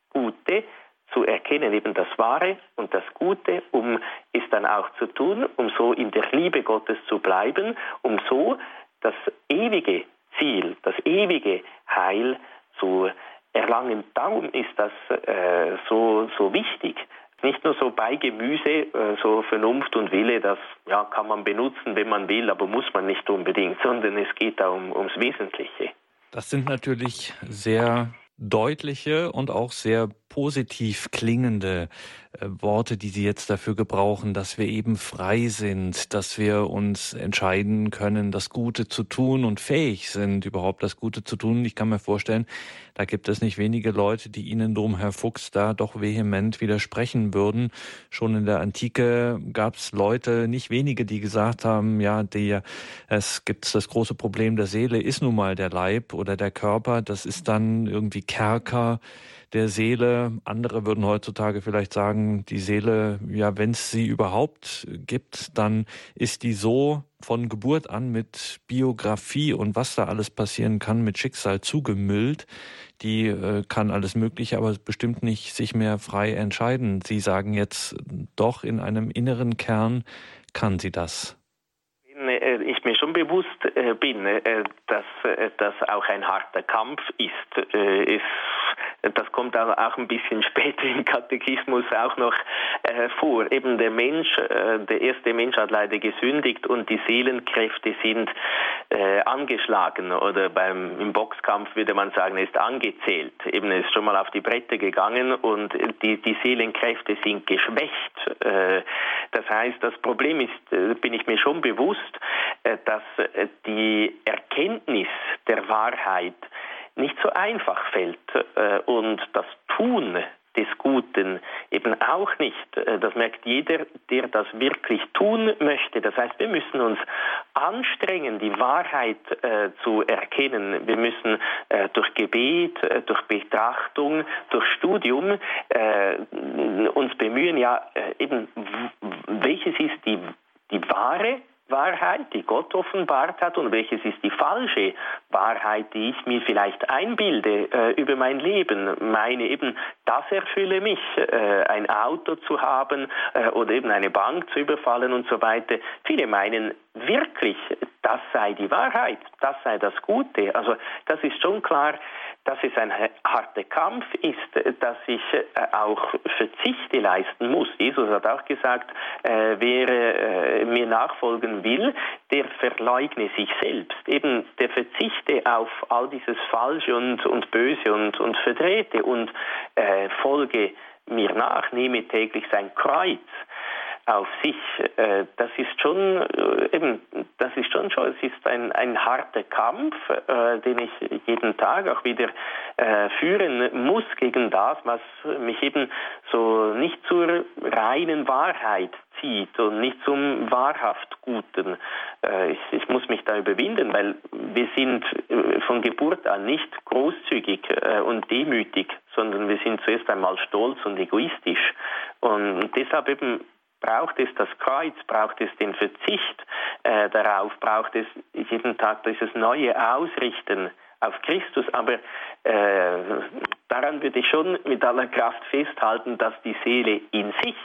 Gute zu erkennen, eben das Wahre und das Gute, um es dann auch zu tun, um so in der Liebe Gottes zu bleiben, um so das ewige Ziel, das ewige Heil zu erlangen. Darum ist das äh, so, so wichtig. Nicht nur so bei Gemüse, äh, so Vernunft und Wille, das ja, kann man benutzen, wenn man will, aber muss man nicht unbedingt, sondern es geht da um, ums Wesentliche. Das sind natürlich sehr deutliche und auch sehr positiv klingende äh, Worte, die Sie jetzt dafür gebrauchen, dass wir eben frei sind, dass wir uns entscheiden können, das Gute zu tun und fähig sind, überhaupt das Gute zu tun. Ich kann mir vorstellen, da gibt es nicht wenige Leute, die Ihnen drum, Herr Fuchs, da doch vehement widersprechen würden. Schon in der Antike gab es Leute, nicht wenige, die gesagt haben, ja, die, es gibt das große Problem der Seele, ist nun mal der Leib oder der Körper, das ist dann irgendwie Kerker der Seele. Andere würden heutzutage vielleicht sagen, die Seele, ja, wenn es sie überhaupt gibt, dann ist die so von Geburt an mit Biografie und was da alles passieren kann, mit Schicksal zugemüllt. Die äh, kann alles Mögliche, aber bestimmt nicht sich mehr frei entscheiden. Sie sagen jetzt doch in einem inneren Kern kann sie das äh, ich mir schon bewusst äh, bin, dass das auch ein harter Kampf ist. Es das kommt auch ein bisschen später im Katechismus auch noch äh, vor. Eben der Mensch, äh, der erste Mensch hat leider gesündigt und die Seelenkräfte sind äh, angeschlagen oder beim im Boxkampf würde man sagen, ist angezählt. Eben ist schon mal auf die Bretter gegangen und die, die Seelenkräfte sind geschwächt. Äh, das heißt, das Problem ist, äh, bin ich mir schon bewusst, äh, dass die Erkenntnis der Wahrheit nicht so einfach fällt und das Tun des Guten eben auch nicht. Äh, das merkt jeder, der das wirklich tun möchte. Das heißt, wir müssen uns anstrengen, die Wahrheit äh, zu erkennen. Wir müssen äh, durch Gebet, äh, durch Betrachtung, durch Studium äh, uns bemühen, ja, äh, eben, welches ist die, die wahre Wahrheit, die Gott offenbart hat und welches ist die falsche Wahrheit, die ich mir vielleicht einbilde äh, über mein Leben. Meine eben, das erfülle mich, äh, ein Auto zu haben äh, oder eben eine Bank zu überfallen und so weiter. Viele meinen wirklich, das sei die Wahrheit, das sei das Gute. Also das ist schon klar, dass es ein harter Kampf ist, dass ich äh, auch Verzichte leisten muss. Jesus hat auch gesagt, äh, wer äh, mir nachfolgen will, der verleugne sich selbst. Eben der verzichte auf all dieses Falsche und, und Böse und, und Verdrehte und äh, folge mir nach, nehme täglich sein Kreuz auf sich. Äh, das ist schon äh, eben, das ist schon schon, es ist ein, ein harter Kampf, äh, den ich jeden Tag auch wieder führen muss gegen das, was mich eben so nicht zur reinen Wahrheit zieht und nicht zum wahrhaft Guten. Ich, ich muss mich da überwinden, weil wir sind von Geburt an nicht großzügig und demütig, sondern wir sind zuerst einmal stolz und egoistisch. Und deshalb eben braucht es das Kreuz, braucht es den Verzicht äh, darauf, braucht es jeden Tag dieses neue Ausrichten auf Christus. Aber äh, daran würde ich schon mit aller Kraft festhalten, dass die Seele in sich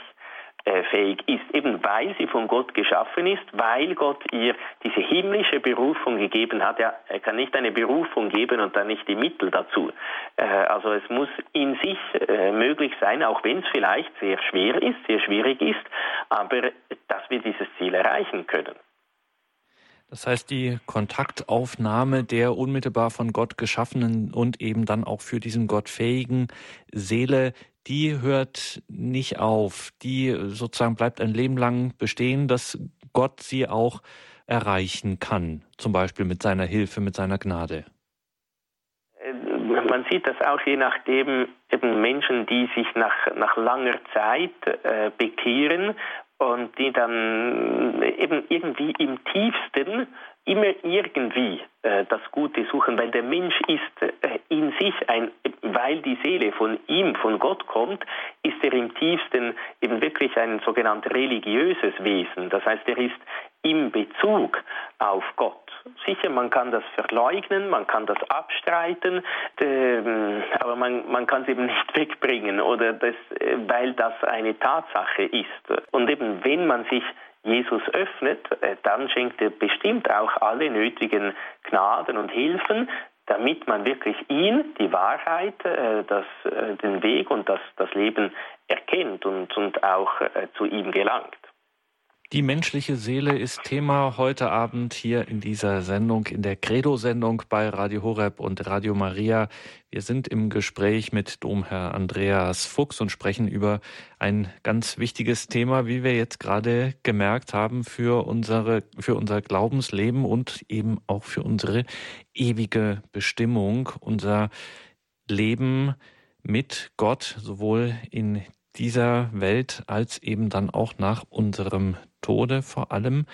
fähig ist, eben weil sie von Gott geschaffen ist, weil Gott ihr diese himmlische Berufung gegeben hat. Er kann nicht eine Berufung geben und dann nicht die Mittel dazu. Äh, also es muss in sich äh, möglich sein, auch wenn es vielleicht sehr schwer ist, sehr schwierig ist, aber dass wir dieses Ziel erreichen können. Das heißt, die Kontaktaufnahme der unmittelbar von Gott geschaffenen und eben dann auch für diesen Gott fähigen Seele, die hört nicht auf. Die sozusagen bleibt ein Leben lang bestehen, dass Gott sie auch erreichen kann. Zum Beispiel mit seiner Hilfe, mit seiner Gnade. Äh, man sieht das auch je nachdem, eben Menschen, die sich nach, nach langer Zeit äh, bekehren und die dann eben irgendwie im tiefsten immer irgendwie äh, das Gute suchen, weil der Mensch ist äh, in sich ein, weil die Seele von ihm, von Gott kommt, ist er im tiefsten eben wirklich ein sogenannt religiöses Wesen. Das heißt, er ist im Bezug auf Gott. Sicher, man kann das verleugnen, man kann das abstreiten, ähm, aber man, man kann es eben nicht wegbringen, oder das, äh, weil das eine Tatsache ist. Und eben, wenn man sich Jesus öffnet, äh, dann schenkt er bestimmt auch alle nötigen Gnaden und Hilfen, damit man wirklich ihn, die Wahrheit, äh, das, äh, den Weg und das, das Leben erkennt und, und auch zu ihm gelangt. Die menschliche Seele ist Thema heute Abend hier in dieser Sendung, in der Credo-Sendung bei Radio Horeb und Radio Maria. Wir sind im Gespräch mit Domherr Andreas Fuchs und sprechen über ein ganz wichtiges Thema, wie wir jetzt gerade gemerkt haben, für unsere, für unser Glaubensleben und eben auch für unsere ewige Bestimmung, unser Leben mit Gott, sowohl in dieser Welt als eben dann auch nach unserem Tode vor allem.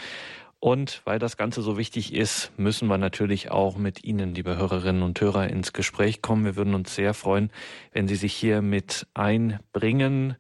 Und weil das Ganze so wichtig ist, müssen wir natürlich auch mit Ihnen, liebe Hörerinnen und Hörer, ins Gespräch kommen. Wir würden uns sehr freuen, wenn Sie sich hier mit einbringen.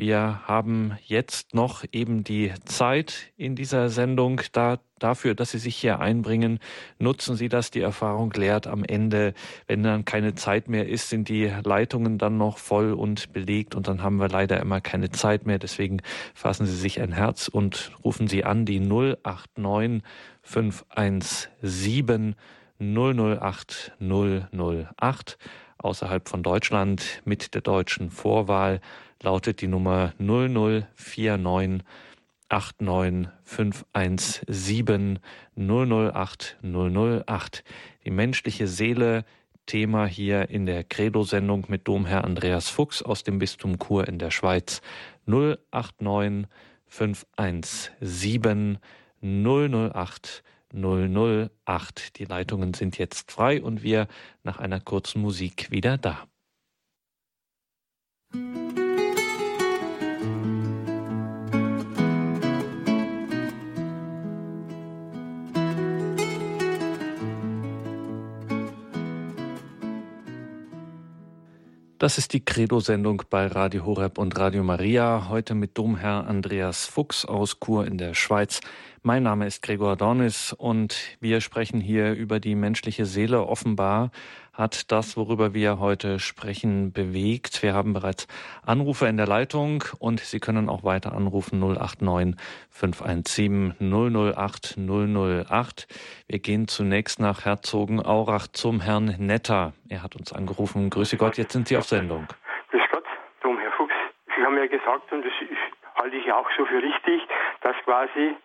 Wir haben jetzt noch eben die Zeit in dieser Sendung da, dafür, dass Sie sich hier einbringen. Nutzen Sie das. Die Erfahrung lehrt am Ende, wenn dann keine Zeit mehr ist, sind die Leitungen dann noch voll und belegt und dann haben wir leider immer keine Zeit mehr. Deswegen fassen Sie sich ein Herz und rufen Sie an die 089 517 008 008 außerhalb von Deutschland mit der deutschen Vorwahl lautet die Nummer 0049 89517 008 008. Die menschliche Seele, Thema hier in der Credo-Sendung mit Domherr Andreas Fuchs aus dem Bistum Chur in der Schweiz. 089 517 008 008. Die Leitungen sind jetzt frei und wir nach einer kurzen Musik wieder da. Das ist die Credo-Sendung bei Radio Horeb und Radio Maria. Heute mit Domherr Andreas Fuchs aus Chur in der Schweiz. Mein Name ist Gregor Dornis und wir sprechen hier über die menschliche Seele. Offenbar hat das, worüber wir heute sprechen, bewegt. Wir haben bereits Anrufe in der Leitung und Sie können auch weiter anrufen 089 517 008 008. Wir gehen zunächst nach Herzogenaurach zum Herrn Netter. Er hat uns angerufen. Grüße Gott, jetzt sind Sie auf Sendung. Grüß Gott, Dom Herr Fuchs. Sie haben ja gesagt, und das halte ich auch so für richtig, dass quasi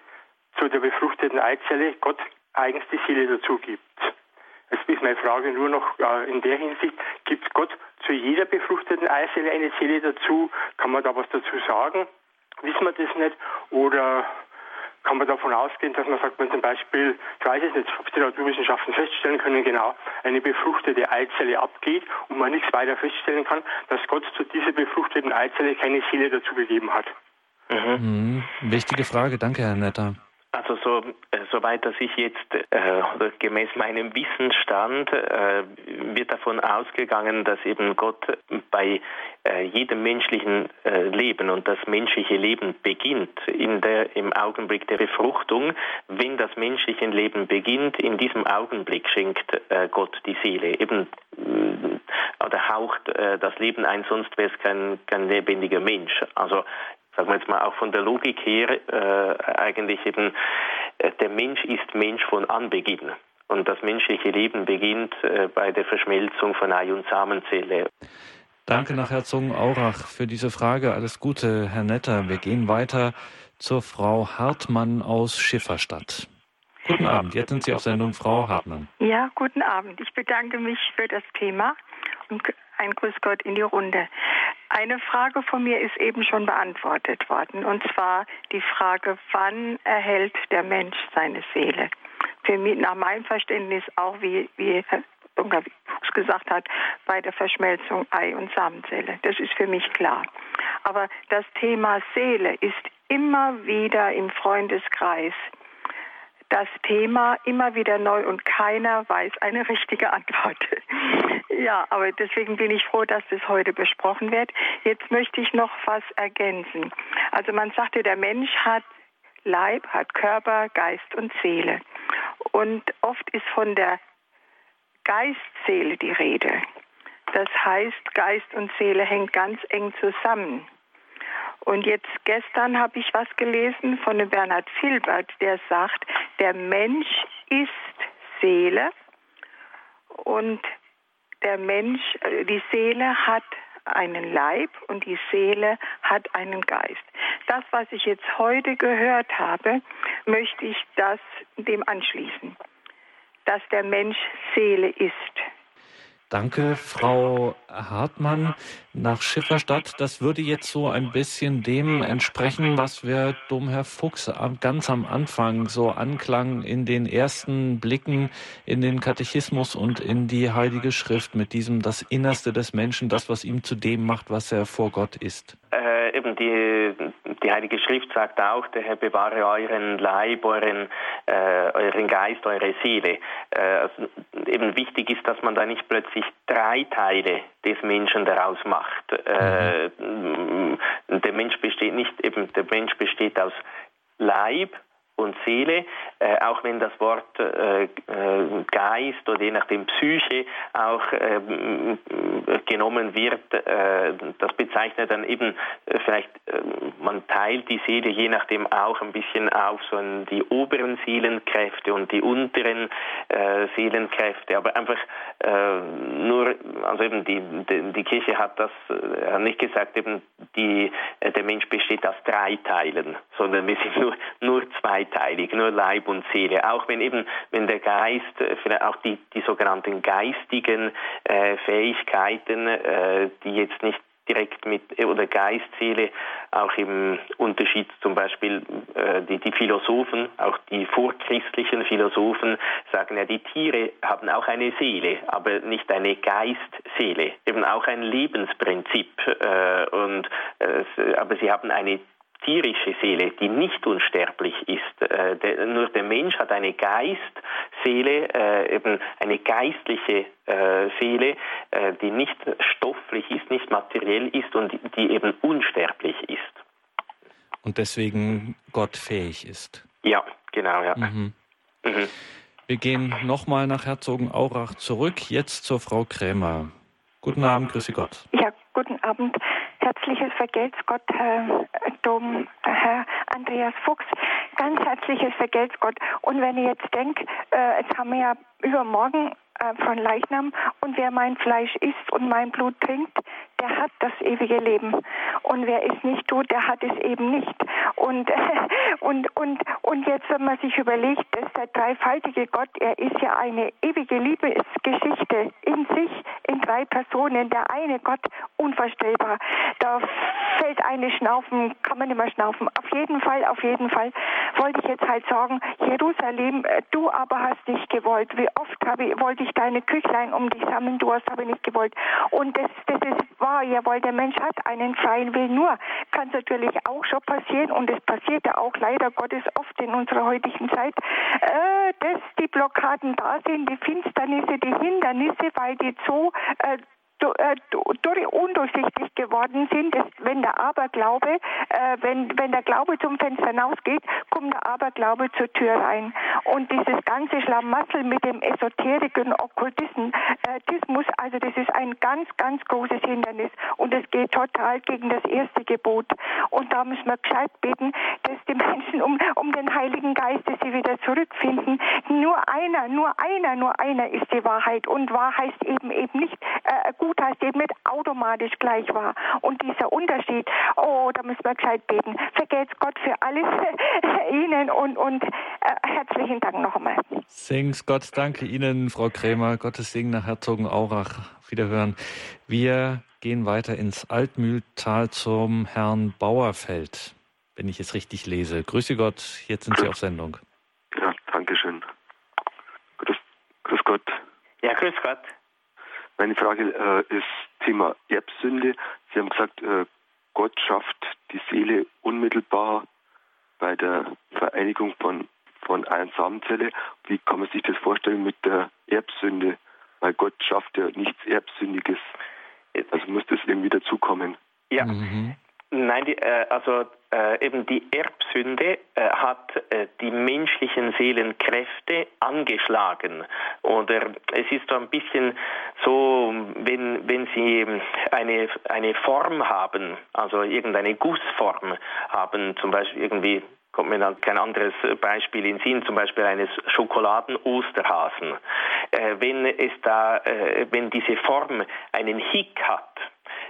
zu der befruchteten Eizelle Gott eigens die Seele dazu gibt. Jetzt ist meine Frage nur noch äh, in der Hinsicht, gibt Gott zu jeder befruchteten Eizelle eine Seele dazu? Kann man da was dazu sagen? Wissen wir das nicht? Oder kann man davon ausgehen, dass man sagt, man zum Beispiel, ich weiß es nicht, ob die Naturwissenschaften feststellen können, genau, eine befruchtete Eizelle abgeht und man nichts weiter feststellen kann, dass Gott zu dieser befruchteten Eizelle keine Seele dazu gegeben hat. Mhm. Mhm. Wichtige Frage, danke Herr Netter. Also so, äh, soweit dass ich jetzt äh, gemäß meinem Wissensstand äh, wird davon ausgegangen, dass eben Gott bei äh, jedem menschlichen äh, Leben und das menschliche Leben beginnt in der im Augenblick der Befruchtung. Wenn das menschliche Leben beginnt, in diesem Augenblick schenkt äh, Gott die Seele eben oder haucht das Leben ein, sonst wäre es kein, kein lebendiger Mensch. Also sagen wir jetzt mal auch von der Logik her, äh, eigentlich eben, äh, der Mensch ist Mensch von Anbeginn. Und das menschliche Leben beginnt äh, bei der Verschmelzung von Ei- und Samenzelle. Danke nach Herzogenaurach für diese Frage. Alles Gute, Herr Netter. Wir gehen weiter zur Frau Hartmann aus Schifferstadt. Guten Abend, jetzt sind Sie auf Sendung, Frau Hartmann. Ja, guten Abend. Ich bedanke mich für das Thema und ein Grüß Gott in die Runde. Eine Frage von mir ist eben schon beantwortet worden, und zwar die Frage, wann erhält der Mensch seine Seele? Für mich, nach meinem Verständnis auch, wie, wie Herr Fuchs gesagt hat, bei der Verschmelzung Ei- und Samenzelle. Das ist für mich klar. Aber das Thema Seele ist immer wieder im Freundeskreis das Thema immer wieder neu und keiner weiß eine richtige Antwort. ja, aber deswegen bin ich froh, dass das heute besprochen wird. Jetzt möchte ich noch was ergänzen. Also man sagte, der Mensch hat Leib, hat Körper, Geist und Seele. Und oft ist von der Geistseele die Rede. Das heißt, Geist und Seele hängt ganz eng zusammen. Und jetzt gestern habe ich was gelesen von dem Bernhard Filbert, der sagt, der Mensch ist Seele und der Mensch, äh, die Seele hat einen Leib und die Seele hat einen Geist. Das, was ich jetzt heute gehört habe, möchte ich das dem anschließen, dass der Mensch Seele ist. Danke, Frau Hartmann nach Schifferstadt. Das würde jetzt so ein bisschen dem entsprechen, was wir Domherr Fuchs ganz am Anfang so anklang in den ersten Blicken in den Katechismus und in die Heilige Schrift mit diesem das Innerste des Menschen, das, was ihm zu dem macht, was er vor Gott ist. Äh, eben die, die Heilige Schrift sagt auch, der Herr bewahre euren Leib, euren, äh, euren Geist, eure Seele. Äh, also eben wichtig ist, dass man da nicht plötzlich drei Teile des Menschen daraus macht. Äh, mhm. der Mensch besteht nicht eben, der Mensch besteht aus Leib, und Seele, äh, auch wenn das Wort äh, äh, Geist oder je nachdem Psyche auch äh, genommen wird, äh, das bezeichnet dann eben äh, vielleicht man teilt die Seele je nachdem auch ein bisschen auf so in die oberen Seelenkräfte und die unteren Seelenkräfte, aber einfach nur, also eben die, die, die Kirche hat das äh, nicht gesagt, eben die, der Mensch besteht aus drei Teilen, sondern wir sind nur, nur zweiteilig, nur Leib und Seele. Auch wenn eben, wenn der Geist, äh, auch die, die sogenannten geistigen äh, Fähigkeiten, äh, die jetzt nicht direkt mit oder Geist, Seele, auch im Unterschied zum Beispiel äh, die, die Philosophen, auch die vorchristlichen Philosophen sagen ja, die Tiere haben auch eine Seele, aber nicht eine Geistseele, eben auch ein Lebensprinzip äh, und äh, aber sie haben eine tierische Seele, die nicht unsterblich ist. Äh, der, nur der Mensch hat eine Geistseele, äh, eben eine geistliche äh, Seele, äh, die nicht stofflich ist, nicht materiell ist und die eben unsterblich ist. Und deswegen Gott fähig ist. Ja, genau, ja. Mhm. Mhm. Wir gehen nochmal nach Herzogenaurach zurück, jetzt zur Frau Krämer. Guten Abend, grüße Gott. Ja, guten Abend. Herzliches Vergelt's Gott, Herr Dom, Herr Andreas Fuchs. Ganz herzliches Vergelt's Gott. Und wenn ihr jetzt denkt, äh, jetzt haben wir ja übermorgen äh, von Leichnam und wer mein Fleisch isst und mein Blut trinkt, der hat das ewige Leben. Und wer es nicht tut, der hat es eben nicht. Und, und, und, und jetzt, wenn man sich überlegt, dass der dreifaltige Gott, er ist ja eine ewige Liebesgeschichte in sich, in drei Personen. Der eine Gott, unvorstellbar. Da fällt eine Schnaufen, kann man nicht mehr schnaufen. Auf jeden Fall, auf jeden Fall wollte ich jetzt halt sagen, Jerusalem, äh, du aber hast nicht gewollt. Wie oft habe ich, wollte ich deine Küchlein um dich sammeln, du hast aber nicht gewollt. Und das, das ist wahr, jawohl, der Mensch hat einen freien Willen. Nur kann es natürlich auch schon passieren, und es passiert ja auch leider Gottes oft in unserer heutigen Zeit, äh, dass die Blockaden da sind, die Finsternisse, die Hindernisse, weil die äh, äh, undurchsichtig geworden sind, dass wenn der Aberglaube, äh, wenn, wenn der Glaube zum Fenster hinausgeht, kommt der Aberglaube zur Tür rein. Und dieses ganze Schlamassel mit dem esoterischen Okkultismus, also das ist ein ganz, ganz großes Hindernis und es geht total gegen das erste Gebot. Und da müssen wir gescheit beten, dass die Menschen um, um den Heiligen Geist, dass sie wieder zurückfinden. Nur einer, nur einer, nur einer ist die Wahrheit. Und wahr heißt eben eben nicht äh, gut heißt eben nicht automatisch gleich wahr. Und dieser Unterschied, oh, da müssen wir gescheit beten. Vergelt's Gott für alles Ihnen und, und äh, herzlichen Dank noch einmal. Sings Gott, danke Ihnen, Frau Krämer. Gottes Segen nach Herzogenaurach. Wiederhören. Wir gehen weiter ins Altmühltal zum Herrn Bauerfeld, wenn ich es richtig lese. Grüße Gott, jetzt sind Sie auf Sendung. Ja, danke schön. Grüß, grüß Gott. Ja, grüß Gott. Meine Frage äh, ist Thema Erbsünde. Sie haben gesagt, äh, Gott schafft die Seele unmittelbar bei der Vereinigung von, von einer Samenzelle. Wie kann man sich das vorstellen mit der Erbsünde? Weil Gott schafft ja nichts Erbsündiges. Also muss das irgendwie dazukommen. Ja. Mhm. Nein, die, äh, also äh, eben die Erbsünde äh, hat äh, die menschlichen Seelenkräfte angeschlagen. Oder es ist so ein bisschen so, wenn, wenn sie eine, eine Form haben, also irgendeine Gussform haben, zum Beispiel irgendwie kommt mir dann kein anderes Beispiel in Sinn, zum Beispiel eines Schokoladen-Osterhasen. Äh, wenn es da, äh, wenn diese Form einen Hick hat,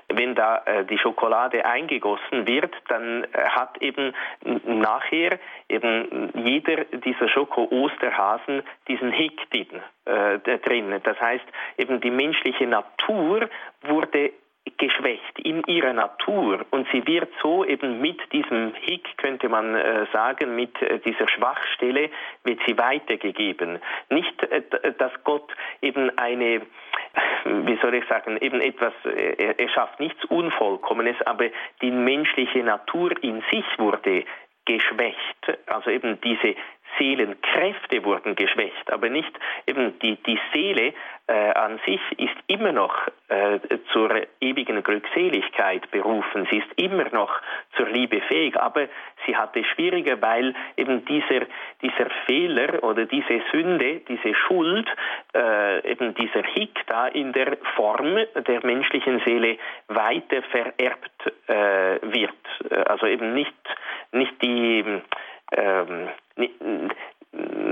wenn da äh, die Schokolade eingegossen wird, dann äh, hat eben nachher eben jeder dieser Schoko-Osterhasen diesen Hick äh, drin. Das heißt, eben die menschliche Natur wurde geschwächt in ihrer Natur und sie wird so eben mit diesem Hick, könnte man äh, sagen, mit äh, dieser Schwachstelle wird sie weitergegeben. Nicht, äh, dass Gott eben eine, wie soll ich sagen, eben etwas, er, er schafft nichts Unvollkommenes, aber die menschliche Natur in sich wurde geschwächt. Also eben diese Seelenkräfte wurden geschwächt, aber nicht eben die, die Seele äh, an sich ist immer noch äh, zur ewigen Glückseligkeit berufen. Sie ist immer noch zur Liebe fähig, aber sie hat es schwieriger, weil eben dieser, dieser Fehler oder diese Sünde, diese Schuld, äh, eben dieser Hick da in der Form der menschlichen Seele weiter vererbt äh, wird. Also eben nicht, nicht die ähm,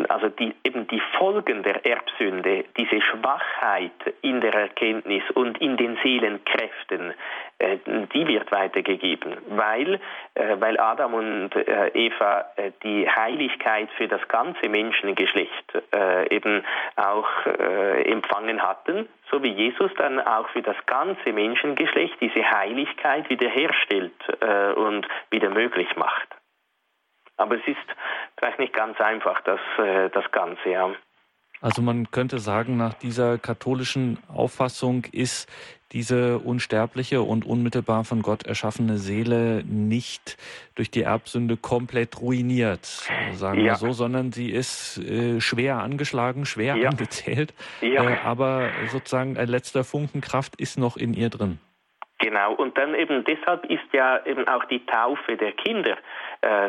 also die, eben die Folgen der Erbsünde, diese Schwachheit in der Erkenntnis und in den Seelenkräften, äh, die wird weitergegeben, weil, äh, weil Adam und äh, Eva äh, die Heiligkeit für das ganze Menschengeschlecht äh, eben auch äh, empfangen hatten, so wie Jesus dann auch für das ganze Menschengeschlecht diese Heiligkeit wiederherstellt und wieder möglich macht. Aber es ist vielleicht nicht ganz einfach, das, äh, das Ganze, ja. Also man könnte sagen, nach dieser katholischen Auffassung ist diese unsterbliche und unmittelbar von Gott erschaffene Seele nicht durch die Erbsünde komplett ruiniert, sagen ja. wir so, sondern sie ist äh, schwer angeschlagen, schwer ja. angezählt, ja. Äh, aber sozusagen ein letzter Funken Kraft ist noch in ihr drin. Genau, und dann eben deshalb ist ja eben auch die Taufe der Kinder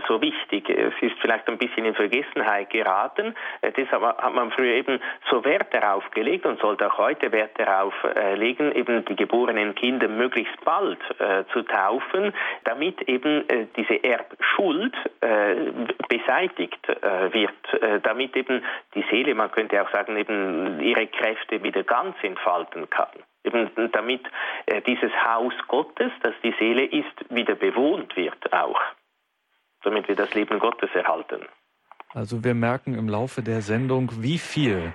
so wichtig. Es ist vielleicht ein bisschen in Vergessenheit geraten. Äh, deshalb hat man früher eben so Wert darauf gelegt und sollte auch heute Wert darauf äh, legen, eben die geborenen Kinder möglichst bald äh, zu taufen, damit eben äh, diese Erbschuld äh, beseitigt wird, damit eben die Seele, man könnte auch sagen, eben ihre Kräfte wieder ganz entfalten kann. Eben damit äh, dieses Haus Gottes, das die Seele ist, wieder bewohnt wird auch. Damit wir das Leben Gottes erhalten. Also wir merken im Laufe der Sendung, wie viel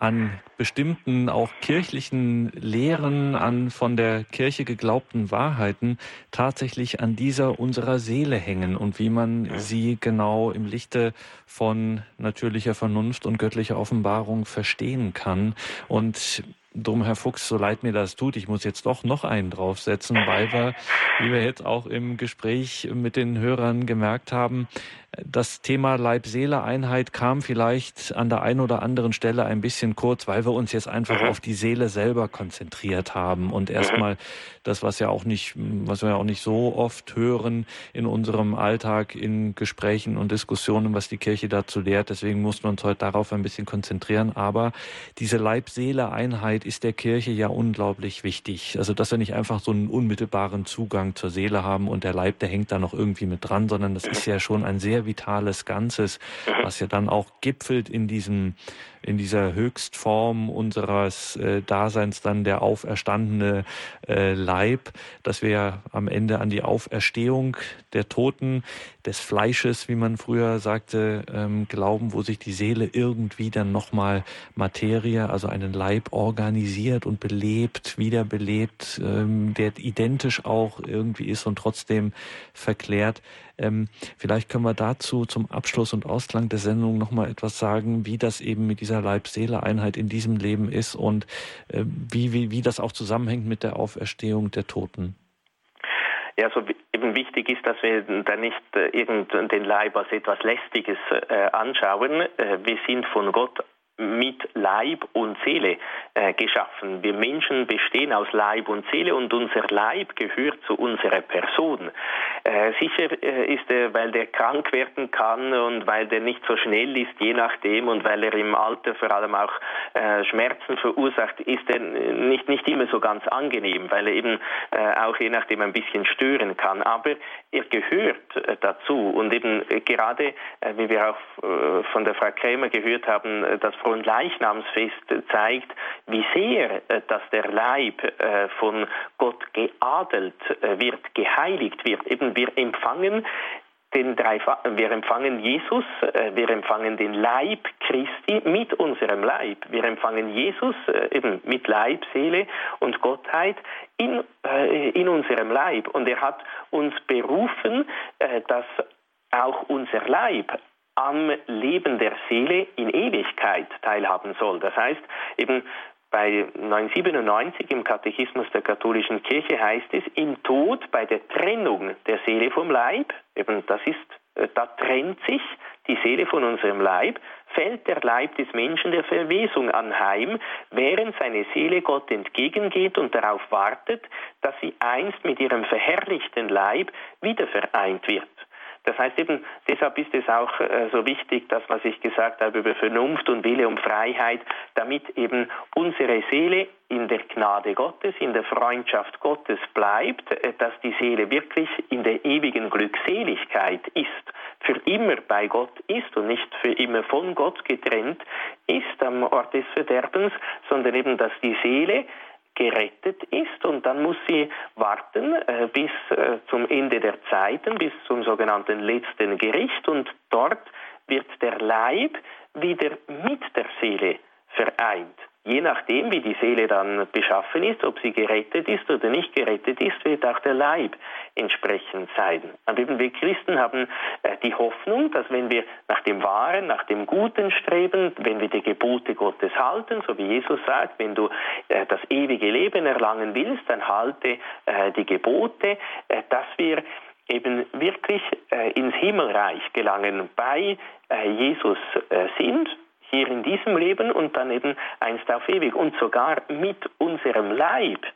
an bestimmten auch kirchlichen Lehren, an von der Kirche geglaubten Wahrheiten tatsächlich an dieser unserer Seele hängen und wie man sie genau im Lichte von natürlicher Vernunft und göttlicher Offenbarung verstehen kann. Und Drum, Herr Fuchs, so leid mir das tut, ich muss jetzt doch noch einen draufsetzen, weil wir, wie wir jetzt auch im Gespräch mit den Hörern gemerkt haben, das Thema Leib-Seele-Einheit kam vielleicht an der einen oder anderen Stelle ein bisschen kurz, weil wir uns jetzt einfach mhm. auf die Seele selber konzentriert haben und mhm. erstmal das, was ja auch nicht, was wir ja auch nicht so oft hören in unserem Alltag, in Gesprächen und Diskussionen, was die Kirche dazu lehrt. Deswegen mussten wir uns heute darauf ein bisschen konzentrieren. Aber diese Leib-Seele-Einheit ist der Kirche ja unglaublich wichtig. Also, dass wir nicht einfach so einen unmittelbaren Zugang zur Seele haben und der Leib, der hängt da noch irgendwie mit dran, sondern das ist ja schon ein sehr vitales Ganzes, was ja dann auch gipfelt in diesem in dieser Höchstform unseres äh, Daseins dann der auferstandene äh, Leib, dass wir am Ende an die Auferstehung der Toten, des Fleisches, wie man früher sagte, ähm, glauben, wo sich die Seele irgendwie dann nochmal Materie, also einen Leib organisiert und belebt, wiederbelebt, ähm, der identisch auch irgendwie ist und trotzdem verklärt. Ähm, vielleicht können wir dazu zum Abschluss und Ausklang der Sendung nochmal etwas sagen, wie das eben mit dieser Leib-Seele-Einheit in diesem Leben ist und äh, wie, wie, wie das auch zusammenhängt mit der Auferstehung der Toten. Ja, so eben wichtig ist, dass wir da nicht äh, irgend den Leib als etwas Lästiges äh, anschauen. Äh, wir sind von Gott mit Leib und Seele äh, geschaffen. Wir Menschen bestehen aus Leib und Seele und unser Leib gehört zu unserer Person. Äh, sicher äh, ist er, weil der krank werden kann und weil der nicht so schnell ist, je nachdem, und weil er im Alter vor allem auch äh, Schmerzen verursacht, ist er nicht, nicht immer so ganz angenehm, weil er eben äh, auch je nachdem ein bisschen stören kann. Aber er gehört äh, dazu und eben gerade, wie wir auch von der Frau Krämer gehört haben, das Leichnamsfest zeigt, wie sehr äh, dass der Leib äh, von Gott geadelt äh, wird, geheiligt wird. Eben wir empfangen den drei, wir empfangen Jesus, wir empfangen den Leib Christi mit unserem Leib. Wir empfangen Jesus eben mit Leib, Seele und Gottheit in, in unserem Leib. Und er hat uns berufen, dass auch unser Leib am Leben der Seele in Ewigkeit teilhaben soll. Das heißt, eben bei 997 im Katechismus der katholischen Kirche heißt es, im Tod bei der Trennung der Seele vom Leib, eben das ist, äh, da trennt sich die Seele von unserem Leib, fällt der Leib des Menschen der Verwesung anheim, während seine Seele Gott entgegengeht und darauf wartet, dass sie einst mit ihrem verherrlichten Leib wieder vereint wird. Das heißt eben, deshalb ist es auch äh, so wichtig, das, was ich gesagt habe über Vernunft und Wille und Freiheit, damit eben unsere Seele in der Gnade Gottes, in der Freundschaft Gottes bleibt, äh, dass die Seele wirklich in der ewigen Glückseligkeit ist, für immer bei Gott ist und nicht für immer von Gott getrennt ist am Ort des Verderbens, sondern eben, dass die Seele gerettet ist und dann muss sie warten äh, bis äh, zum Ende der Zeiten, bis zum sogenannten letzten Gericht und dort wird der Leib wieder mit der Seele vereint. Je nachdem, wie die Seele dann beschaffen ist, ob sie gerettet ist oder nicht gerettet ist, wird auch der Leib entsprechend sein. Und eben wir Christen haben äh, die Hoffnung, dass wenn wir nach dem Wahren, nach dem Guten streben, wenn wir die Gebote Gottes halten, so wie Jesus sagt, wenn du äh, das ewige Leben erlangen willst, dann halte äh, die Gebote, dass wir eben wirklich ins Himmelreich gelangen, bei Jesus sind hier in diesem Leben und dann eben einst auf ewig und sogar mit unserem Leib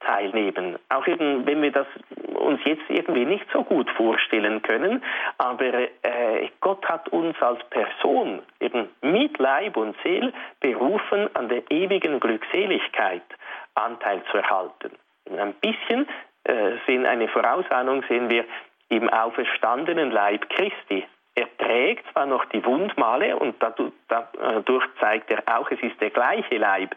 teilnehmen. Auch eben, wenn wir das uns jetzt irgendwie nicht so gut vorstellen können, aber äh, Gott hat uns als Person eben mit Leib und Seele berufen, an der ewigen Glückseligkeit Anteil zu erhalten. Ein bisschen äh, sehen eine Vorausahnung sehen wir im auferstandenen Leib Christi. Er trägt zwar noch die Wundmale und dadurch zeigt er auch, es ist der gleiche Leib,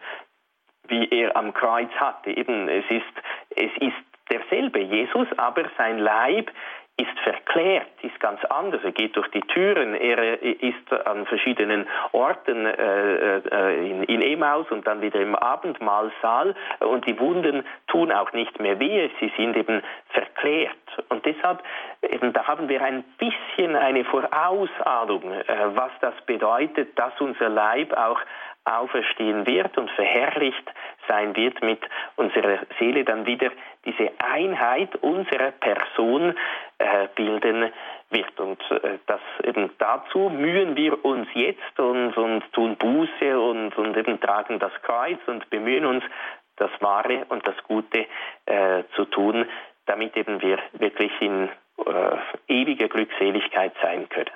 wie er am Kreuz hatte. Eben, es ist, es ist derselbe Jesus, aber sein Leib ist verklärt, ist ganz anders. Er geht durch die Türen, er ist an verschiedenen Orten äh, äh, in, in Emaus und dann wieder im Abendmahlsaal und die Wunden tun auch nicht mehr weh, sie sind eben verklärt. Und deshalb, eben, da haben wir ein bisschen eine Vorausahnung, äh, was das bedeutet, dass unser Leib auch auferstehen wird und verherrlicht sein wird mit unserer Seele, dann wieder diese Einheit unserer Person äh, bilden wird. Und äh, das eben dazu mühen wir uns jetzt und, und tun Buße und, und eben tragen das Kreuz und bemühen uns, das Wahre und das Gute äh, zu tun, damit eben wir wirklich in äh, ewiger Glückseligkeit sein können.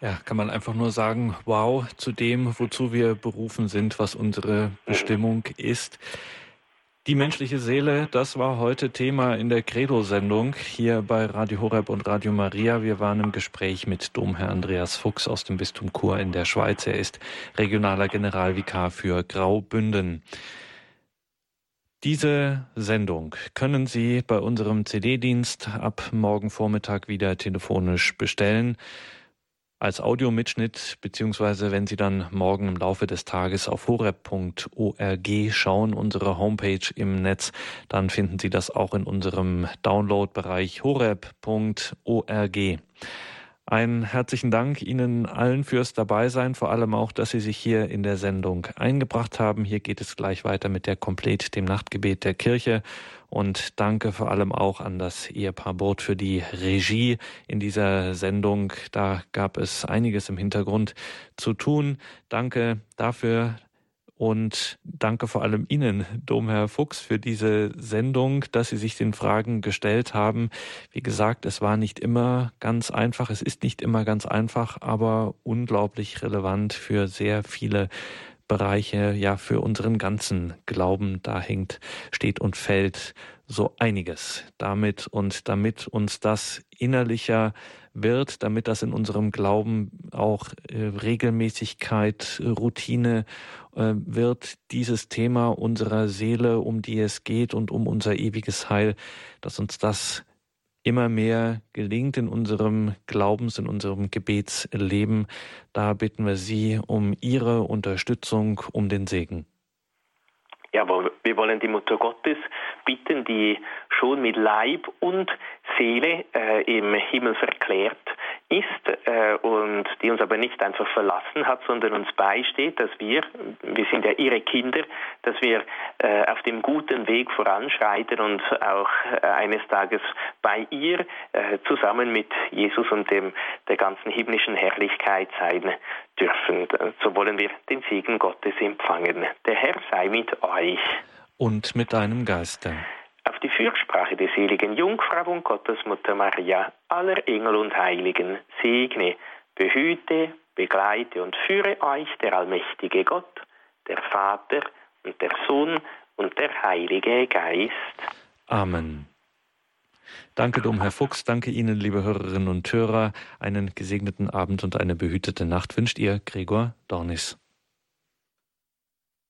Ja, kann man einfach nur sagen, wow, zu dem, wozu wir berufen sind, was unsere Bestimmung ist. Die menschliche Seele, das war heute Thema in der Credo-Sendung hier bei Radio Horeb und Radio Maria. Wir waren im Gespräch mit Domherr Andreas Fuchs aus dem Bistum Chur in der Schweiz. Er ist regionaler Generalvikar für Graubünden. Diese Sendung können Sie bei unserem CD-Dienst ab morgen Vormittag wieder telefonisch bestellen als Audiomitschnitt, beziehungsweise wenn Sie dann morgen im Laufe des Tages auf horeb.org schauen, unsere Homepage im Netz, dann finden Sie das auch in unserem Download-Bereich horeb.org. Einen herzlichen Dank Ihnen allen fürs Dabeisein, vor allem auch, dass Sie sich hier in der Sendung eingebracht haben. Hier geht es gleich weiter mit der Komplett, dem Nachtgebet der Kirche. Und danke vor allem auch an das Ehepaar Burt für die Regie in dieser Sendung. Da gab es einiges im Hintergrund zu tun. Danke dafür, und danke vor allem Ihnen, Domherr Fuchs, für diese Sendung, dass Sie sich den Fragen gestellt haben. Wie gesagt, es war nicht immer ganz einfach, es ist nicht immer ganz einfach, aber unglaublich relevant für sehr viele Bereiche, ja, für unseren ganzen Glauben. Da hängt, steht und fällt so einiges damit und damit uns das innerlicher wird, damit das in unserem Glauben auch äh, Regelmäßigkeit, Routine äh, wird, dieses Thema unserer Seele, um die es geht und um unser ewiges Heil, dass uns das immer mehr gelingt in unserem Glaubens, in unserem Gebetsleben. Da bitten wir Sie um Ihre Unterstützung, um den Segen. Ja, wir wollen die Mutter Gottes bitten, die schon mit Leib und Seele äh, im Himmel verklärt ist äh, und die uns aber nicht einfach verlassen hat, sondern uns beisteht, dass wir, wir sind ja ihre Kinder, dass wir äh, auf dem guten Weg voranschreiten und auch äh, eines Tages bei ihr äh, zusammen mit Jesus und dem, der ganzen himmlischen Herrlichkeit sein dürfen. So wollen wir den Segen Gottes empfangen. Der Herr sei mit euch. Und mit deinem Geiste auf die Fürsprache der seligen Jungfrau und Gottesmutter Maria, aller Engel und Heiligen, segne, behüte, begleite und führe euch der allmächtige Gott, der Vater und der Sohn und der Heilige Geist. Amen. Danke, Dom Herr Fuchs. Danke Ihnen, liebe Hörerinnen und Hörer. Einen gesegneten Abend und eine behütete Nacht wünscht ihr Gregor Dornis.